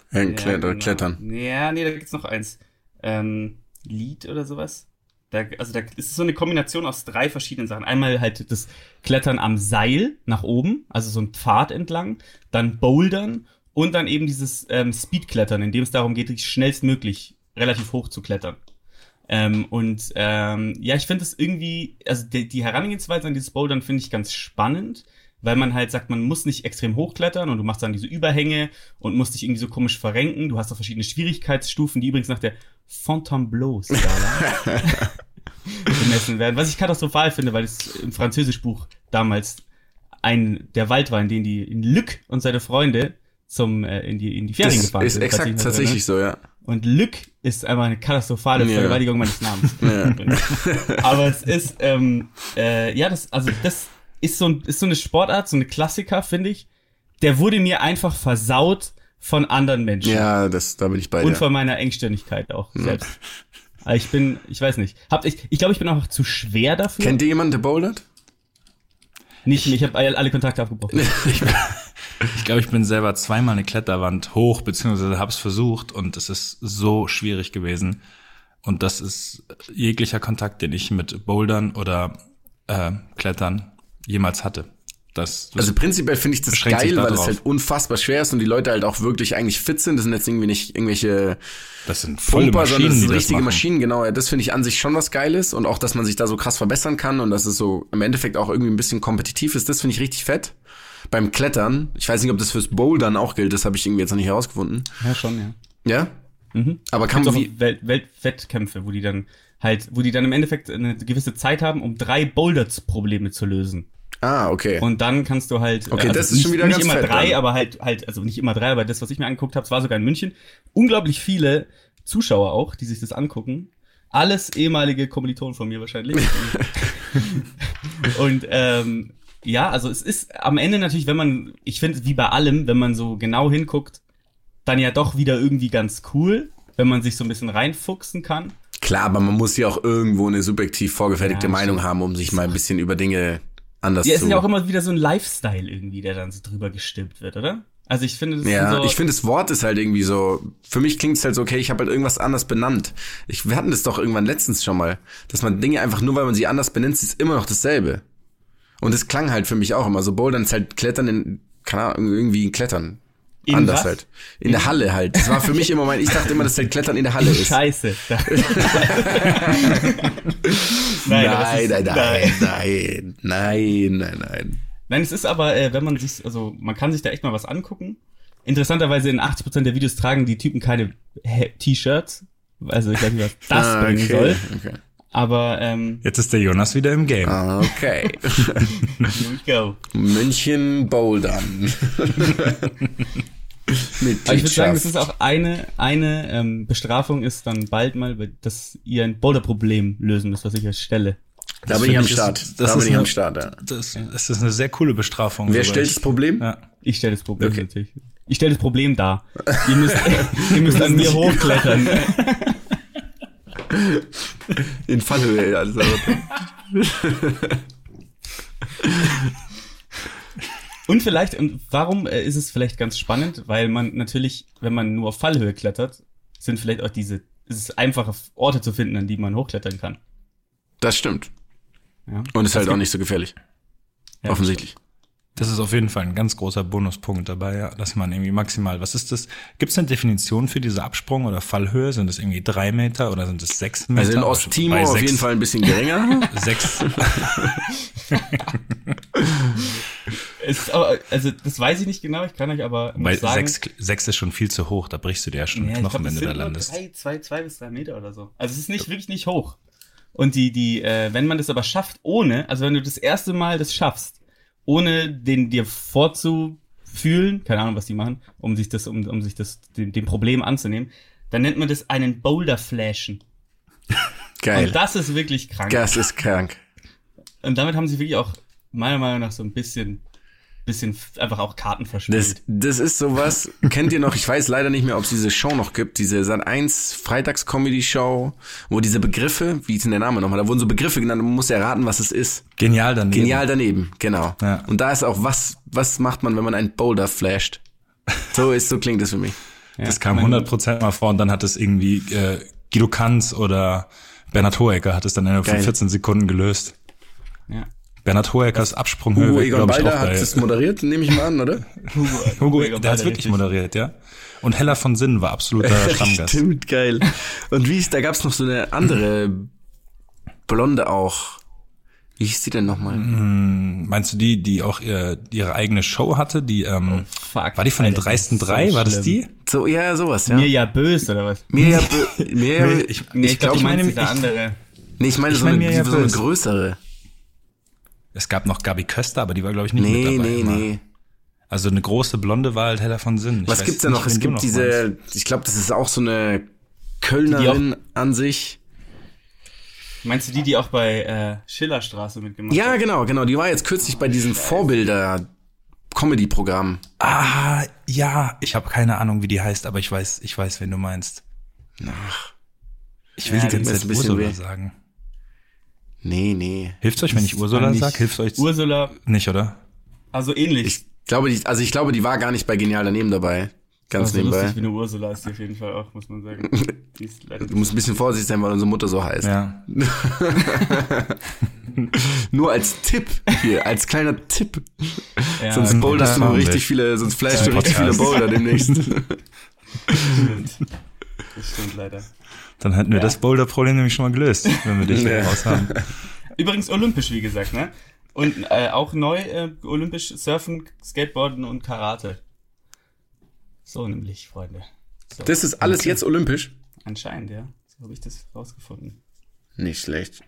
Speaker 2: Hängen, klettern,
Speaker 4: genau.
Speaker 2: klettern.
Speaker 4: Ja, nee, da gibt's noch eins. Ähm, Lied oder sowas. Da, also da ist so eine Kombination aus drei verschiedenen Sachen. Einmal halt das Klettern am Seil nach oben, also so ein Pfad entlang, dann Bouldern und dann eben dieses ähm, Speedklettern, in dem es darum geht, schnellstmöglich relativ hoch zu klettern. Ähm, und ähm, ja, ich finde es irgendwie, also die, die Herangehensweise an dieses Bouldern finde ich ganz spannend, weil man halt sagt, man muss nicht extrem hochklettern und du machst dann diese Überhänge und musst dich irgendwie so komisch verrenken. Du hast auch verschiedene Schwierigkeitsstufen, die übrigens nach der Fontainebleau-Skala bemessen (laughs) werden. Was ich katastrophal finde, weil es im Französischbuch damals ein der Wald war, in den die in Lück und seine Freunde zum äh, in die in die Ferien
Speaker 2: Das
Speaker 4: gefahren
Speaker 2: ist
Speaker 4: sind. falls
Speaker 2: exakt tatsächlich so, ja.
Speaker 4: und Lück ist einfach eine katastrophale
Speaker 2: Ja.
Speaker 4: Vergewaltigung meines Namens. (laughs) Aber es ist, ähm, äh, ja, das, also das ist so, ein, ist so eine Sportart, so eine Klassiker, finde ich. Der wurde mir einfach versaut von anderen Menschen.
Speaker 2: Ja, das, da bin ich bei
Speaker 4: Und
Speaker 2: dir.
Speaker 4: von meiner Engstirnigkeit auch selbst. Aber ich bin, ich weiß nicht. Hab ich, ich glaube, ich bin einfach zu schwer dafür.
Speaker 2: Kennt ihr jemanden, der bouldert?
Speaker 4: nicht, ich habe alle, Kontakte abgebrochen. (laughs)
Speaker 3: Ich glaube, ich bin selber zweimal eine Kletterwand hoch, beziehungsweise habe es versucht und es ist so schwierig gewesen. Und das ist jeglicher Kontakt, den ich mit Bouldern oder äh, Klettern jemals hatte. Das, das
Speaker 2: Also prinzipiell finde ich das geil,
Speaker 3: da
Speaker 2: weil es halt unfassbar schwer ist und die Leute halt auch wirklich eigentlich fit sind. Das sind jetzt irgendwie nicht irgendwelche
Speaker 3: das sind volle
Speaker 2: Pumper, sondern das
Speaker 3: Maschinen,
Speaker 2: sind
Speaker 3: das
Speaker 2: richtige
Speaker 3: machen.
Speaker 2: Maschinen, genau. Ja, das finde ich an sich schon was Geiles und auch, dass man sich da so krass verbessern kann und dass es so im Endeffekt auch irgendwie ein bisschen kompetitiv ist, das finde ich richtig fett. beim Klettern, ich weiß nicht, ob das fürs Bouldern auch gilt, das habe ich irgendwie jetzt noch nicht herausgefunden.
Speaker 4: Ja, schon, ja.
Speaker 2: Ja?
Speaker 4: Mhm.
Speaker 2: Aber kann man
Speaker 4: auch
Speaker 2: wie,
Speaker 4: Welt Weltwettkämpfe, wo die dann halt, wo die dann im Endeffekt eine gewisse Zeit haben, um drei Boulder-Probleme zu lösen.
Speaker 2: Ah, okay.
Speaker 4: Und dann kannst du halt.
Speaker 2: Okay, das ist
Speaker 4: nicht,
Speaker 2: schon wieder
Speaker 4: nicht
Speaker 2: ganz
Speaker 4: immer drei,
Speaker 2: dann.
Speaker 4: aber halt halt, also nicht immer drei, aber das, was ich mir angeguckt habe, es war sogar in München. Unglaublich viele Zuschauer auch, die sich das angucken. Alles ehemalige Kommilitonen von mir wahrscheinlich. (laughs) Und ähm, ja, also es ist am Ende natürlich, wenn man, ich finde, wie bei allem, wenn man so genau hinguckt, dann ja doch wieder irgendwie ganz cool, wenn man sich so ein bisschen reinfuchsen kann.
Speaker 2: Klar, aber man muss ja auch irgendwo eine subjektiv vorgefertigte
Speaker 4: Ja,
Speaker 2: Meinung haben, um sich mal ein bisschen über Dinge anders
Speaker 4: Ja, es
Speaker 2: zu.
Speaker 4: ist ja auch immer wieder so ein Lifestyle irgendwie, der dann so drüber gestülpt wird, oder? Also ich finde, das
Speaker 2: Ja,
Speaker 4: so,
Speaker 2: ich finde, das Wort ist halt irgendwie so, für mich klingt es halt so, okay, ich habe halt irgendwas anders benannt. Ich, wir hatten das doch irgendwann letztens schon mal, dass man Dinge einfach nur, weil man sie anders benennt, sie ist immer noch dasselbe. Und es klang halt für mich auch immer so, Bouldern ist halt Klettern in, keine Ahnung, irgendwie Klettern.
Speaker 4: In
Speaker 2: anders
Speaker 4: was?
Speaker 2: halt. In der Halle halt. Das war für mich immer mein, ich dachte immer, dass halt Klettern in der Halle (laughs) ist.
Speaker 4: Scheiße. (laughs) (laughs)
Speaker 2: Nein, nein,
Speaker 4: ist-
Speaker 2: nein, nein, nein, nein, nein.
Speaker 4: Nein, es ist aber, äh, wenn man sich, also man kann sich da echt mal was angucken. Interessanterweise in 80% der Videos tragen die Typen keine T-Shirts. Also ich weiß nicht, was (laughs) das
Speaker 2: Ah,
Speaker 4: bringen
Speaker 2: okay,
Speaker 4: soll.
Speaker 2: okay.
Speaker 4: Aber ähm,
Speaker 3: Jetzt ist der Jonas wieder im Game.
Speaker 2: Ah, Okay. (laughs)
Speaker 4: here we go.
Speaker 2: München Bouldern. (laughs) (laughs)
Speaker 4: Aber ich würde sagen, das ist auch eine, eine ähm, Bestrafung ist dann bald mal, dass ihr ein Boulder-Problem lösen müsst, was ich euch stelle.
Speaker 2: Da bin ich am Start.
Speaker 3: ist-
Speaker 2: Da
Speaker 3: das
Speaker 2: bin
Speaker 3: ist
Speaker 2: ich am
Speaker 3: eine-
Speaker 2: Start, ja.
Speaker 3: Das, das ist eine sehr coole Bestrafung.
Speaker 2: Wer stellt das Problem?
Speaker 3: Ja.
Speaker 4: Ich stelle das Problem
Speaker 2: Okay.
Speaker 4: natürlich. Ich stelle das Problem dar. (laughs) Ihr müsst, (laughs) ihr müsst an mir hochklettern.
Speaker 2: In Fallhöhe, also.
Speaker 4: Und vielleicht, und warum äh, ist es vielleicht ganz spannend? Weil man natürlich, wenn man nur auf Fallhöhe klettert, sind vielleicht auch diese, ist es einfache Orte zu finden, an die man hochklettern kann.
Speaker 2: Das stimmt.
Speaker 4: Ja.
Speaker 2: Und ist halt auch nicht so gefährlich.
Speaker 4: Ja,
Speaker 2: Offensichtlich.
Speaker 3: Das ist auf jeden Fall ein ganz großer Bonuspunkt dabei, ja, dass man irgendwie maximal, was ist das? Gibt es eine Definition für diese Absprung oder Fallhöhe? Sind das irgendwie drei Meter oder sind es sechs Meter?
Speaker 2: Also in Osttimor auf
Speaker 3: sechs-
Speaker 2: jeden Fall ein bisschen geringer. (laughs)
Speaker 3: Sechs. (laughs)
Speaker 4: Es ist aber, also das weiß ich nicht genau, ich kann euch aber
Speaker 3: Weil
Speaker 4: sagen,
Speaker 3: sechs, sechs ist schon viel zu hoch, da brichst du dir ja schon
Speaker 4: Ja,
Speaker 3: Knochen,
Speaker 4: glaub,
Speaker 3: wenn du da
Speaker 4: sind nur
Speaker 3: landest.
Speaker 4: Drei, zwei, zwei bis drei Meter oder so. Also es ist nicht wirklich nicht hoch. Und die, die, äh, wenn man das aber schafft, ohne, also wenn du das erste Mal das schaffst, ohne den dir vorzufühlen, keine Ahnung, was die machen, um sich das, um, um sich das, dem, dem Problem anzunehmen, dann nennt man das einen Boulder Flashen. (laughs)
Speaker 2: Geil.
Speaker 4: Und das ist wirklich krank.
Speaker 2: Das ist krank.
Speaker 4: Und damit haben sie wirklich auch meiner Meinung nach so ein bisschen, bisschen einfach auch Karten verspielt.
Speaker 2: Das, das ist sowas, (laughs) kennt ihr noch, ich weiß leider nicht mehr, ob es diese Show noch gibt, diese Sat 1 Freitags-Comedy-Show, wo diese Begriffe, wie ist denn der Name nochmal, da wurden so Begriffe genannt und man muss erraten, was es ist.
Speaker 3: Genial daneben.
Speaker 2: Genial daneben, genau.
Speaker 3: Ja.
Speaker 2: Und da ist auch, was, was macht man, wenn man einen Boulder flasht? So ist, so klingt das für mich.
Speaker 4: Ja,
Speaker 3: Das kam
Speaker 4: mein-
Speaker 3: 100% mal vor und dann hat es irgendwie äh, Guido Kanz oder Bernhard Hohecker hat es dann innerhalb von
Speaker 2: Geil.
Speaker 3: 14 Sekunden gelöst.
Speaker 4: Ja.
Speaker 3: Bernhard Hoheckers Absprunghöhe,
Speaker 2: Hugo Egon
Speaker 3: glaube ich, auch
Speaker 2: Balder hat es moderiert, nehme ich mal an, oder? (laughs)
Speaker 3: Hugo,
Speaker 4: Egon
Speaker 3: der hat
Speaker 4: Balder,
Speaker 3: wirklich
Speaker 4: richtig.
Speaker 3: moderiert, ja. Und Hella von Sinn war absoluter (laughs) Stammgast.
Speaker 2: Stimmt, geil. Und wie ist, da gab's noch so eine andere Blonde auch. Wie hieß die denn nochmal?
Speaker 3: Meinst du die, die auch ihr, ihre eigene Show hatte? Die ähm,
Speaker 4: Fuck,
Speaker 3: war die von den
Speaker 4: Alter,
Speaker 3: dreisten
Speaker 4: das ist
Speaker 3: drei?
Speaker 4: so
Speaker 3: war das die?
Speaker 2: So, ja, sowas, ja.
Speaker 4: Mir ja böse, oder was?
Speaker 2: Mir ja, bö- (laughs) mir ja,
Speaker 3: Nee,
Speaker 2: ich,
Speaker 3: ich-
Speaker 2: ich glaube,
Speaker 4: ich meine,
Speaker 3: ich-
Speaker 4: andere.
Speaker 2: nee, ich meine
Speaker 3: ich
Speaker 2: so,
Speaker 3: meine
Speaker 2: eine, so eine
Speaker 3: böse.
Speaker 2: größere.
Speaker 3: Es gab noch Gabi Köster, aber die war, glaube ich, nicht
Speaker 2: Nee,
Speaker 3: mit dabei.
Speaker 2: nee,
Speaker 3: immer.
Speaker 2: nee.
Speaker 3: Also eine große Blonde war halt Hella von Sinn. Ich
Speaker 2: Was gibt's da noch? Es gibt
Speaker 3: noch
Speaker 2: diese,
Speaker 3: meinst.
Speaker 2: ich glaube, das ist auch so eine Kölnerin an sich.
Speaker 4: Meinst du die, die auch bei äh, Schillerstraße mitgemacht
Speaker 2: Ja,
Speaker 4: hat?
Speaker 2: genau, genau. Die war jetzt kürzlich bei diesem Vorbilder-Comedy-Programm.
Speaker 3: Ah, ja, ich habe keine Ahnung, wie die heißt, aber ich weiß, ich weiß, wen du meinst.
Speaker 2: Ach,
Speaker 3: Ich will
Speaker 4: Ja,
Speaker 3: die ganze
Speaker 2: die
Speaker 3: Zeit
Speaker 2: ein bisschen
Speaker 3: Ursula
Speaker 2: weh.
Speaker 3: sagen.
Speaker 2: Nee, nee.
Speaker 3: Hilft's euch, wenn ich Ursula sag? Hilft's euch
Speaker 4: Ursula,
Speaker 3: nicht, oder?
Speaker 4: also ähnlich.
Speaker 2: Ich glaube, die, also ich glaube, die war gar nicht bei Genial daneben dabei. Ganz
Speaker 4: also
Speaker 2: nebenbei.
Speaker 4: lustig wie eine Ursula ist die auf jeden Fall auch, muss man sagen. (laughs) Die ist leider
Speaker 2: Du musst ein bisschen vorsichtig sein, weil unsere Mutter so heißt.
Speaker 3: Ja. (laughs)
Speaker 2: Nur als Tipp hier, als kleiner Tipp.
Speaker 4: ja,
Speaker 2: sonst boulderst du richtig viele, sonst flashst du richtig viele. Boulder demnächst. (laughs)
Speaker 4: Das stimmt leider.
Speaker 3: Dann hätten wir
Speaker 4: Ja.
Speaker 3: das Boulder-Problem nämlich schon mal gelöst, wenn wir dich (laughs)
Speaker 2: Ja.
Speaker 3: raus haben. (laughs)
Speaker 4: Übrigens olympisch, wie gesagt, ne? Und äh, auch neu äh, olympisch Surfen, Skateboarden und Karate. So nämlich, Freunde. So,
Speaker 6: Das ist alles jetzt olympisch?
Speaker 4: anscheinend, ja. So habe ich das rausgefunden.
Speaker 2: Nicht schlecht.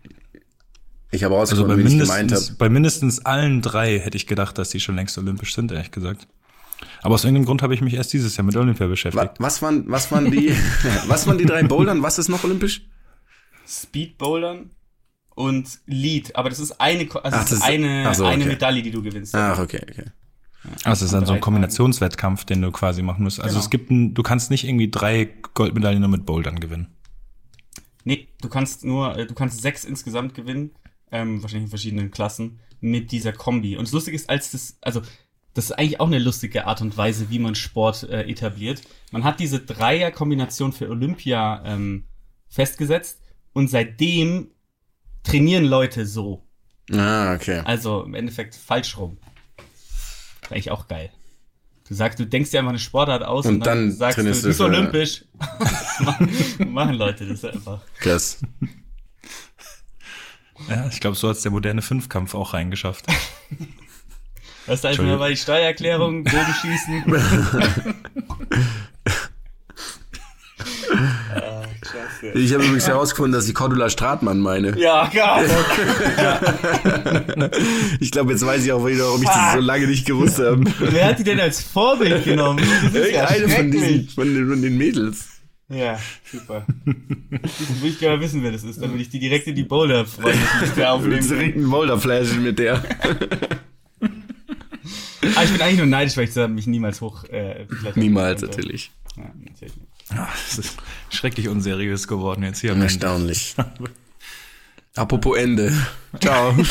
Speaker 2: Ich habe
Speaker 3: Also bei
Speaker 2: rausgefunden, wie ich gemeint habe.
Speaker 3: bei mindestens allen drei hätte ich gedacht, dass die schon längst olympisch sind, ehrlich gesagt. Aber aus irgendeinem Grund habe ich mich erst dieses Jahr mit Olympia beschäftigt.
Speaker 2: Was waren, was waren die, (laughs) was waren die drei Bouldern? Was ist noch olympisch?
Speaker 4: Speedbouldern und Lead, aber das ist eine, also
Speaker 2: Ach,
Speaker 4: das ist eine,
Speaker 2: so,
Speaker 4: eine
Speaker 2: okay.
Speaker 4: Medaille, die du gewinnst.
Speaker 2: Ach, okay, okay.
Speaker 3: Also es ist dann so ein Kombinationswettkampf, den du quasi machen musst. Also
Speaker 4: Genau.
Speaker 3: es gibt ein, du kannst nicht irgendwie drei Goldmedaillen nur mit Bouldern gewinnen.
Speaker 4: Nee, du kannst nur, äh, du kannst sechs insgesamt gewinnen, ähm, wahrscheinlich in verschiedenen Klassen, mit dieser Kombi. Und das Lustige ist, als das, also, das ist eigentlich auch eine lustige Art und Weise, wie man Sport äh, etabliert. Man hat diese Dreier-Kombination für Olympia ähm, festgesetzt und seitdem trainieren Leute so.
Speaker 2: Ah, okay.
Speaker 4: Also im Endeffekt falsch rum. Ist eigentlich auch geil. Du sagst, du denkst dir einfach eine Sportart aus und,
Speaker 2: Und dann
Speaker 4: sagst du,
Speaker 2: du für-
Speaker 4: olympisch. (laughs) Machen- Machen Leute das einfach.
Speaker 2: Krass.
Speaker 3: Ja, ich glaube, so hat's der moderne Fünfkampf auch reingeschafft. (laughs)
Speaker 4: Was da erstmal bei die Steuererklärung, (laughs) Bogenschießen. ah, (laughs) klasse.
Speaker 2: Ich habe übrigens herausgefunden, dass ich Cordula Stratmann meine.
Speaker 4: Ja, geil. (laughs)
Speaker 2: Ich glaube, jetzt weiß ich auch wieder, warum ich das so lange nicht gewusst habe.
Speaker 4: Wer hat die denn als Vorbild genommen? Das ist ja
Speaker 2: Irgendeine von diesen, von den, von den Mädels.
Speaker 4: Ja, super. Ich will ich gerne wissen, wer das ist, damit ich die direkt in die Boulder-Freundesliste aufnehmen
Speaker 2: direkt einen Boulderflash mit der.
Speaker 4: Ah, ich bin eigentlich nur neidisch, weil ich mich niemals hoch äh,
Speaker 2: Niemals, natürlich.
Speaker 4: Ja, natürlich nicht.
Speaker 3: Ah, Das ist schrecklich unseriös geworden jetzt hier.
Speaker 2: Erstaunlich. (laughs) Apropos Ende. Ciao. (laughs)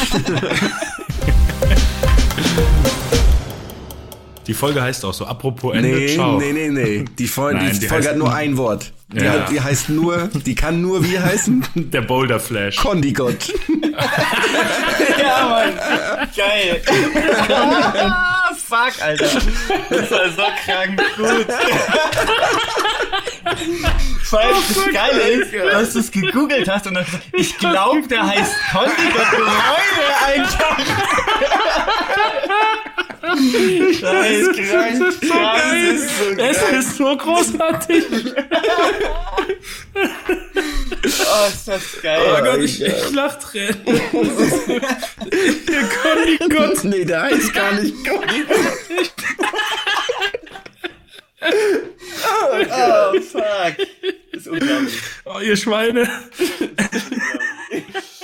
Speaker 3: Die Folge heißt auch so, apropos Ende,
Speaker 2: Nee,
Speaker 3: ciao.
Speaker 2: nee, nee, nee. Die Folge,
Speaker 3: Nein,
Speaker 2: die
Speaker 3: die
Speaker 2: Folge hat nur- ein Wort. Die,
Speaker 3: Ja.
Speaker 2: hat, die heißt nur, die kann nur wie heißen? (laughs)
Speaker 3: Der Boulder Flash.
Speaker 2: Kondigott. (laughs)
Speaker 4: Ja, Mann. Geil. (laughs) Fuck, Alter. Das war so krank gut. Vor allem das Geile ist, dass du es gegoogelt hast und dann gesagt, ich glaube, der heißt Kondigott Gebäude einfach. Das ist krank. Das ist so geil.
Speaker 3: Es ist so großartig. (laughs)
Speaker 4: Oh, ist das geil.
Speaker 3: Oh Gott, ich, ich lach Tränen. (laughs) Der Kondigott.
Speaker 2: Nee, der heißt gar nicht Kondigott. (laughs)
Speaker 4: oh, oh, fuck. Das ist unglaublich.
Speaker 3: Oh, ihr Schweine. Das ist unglaublich.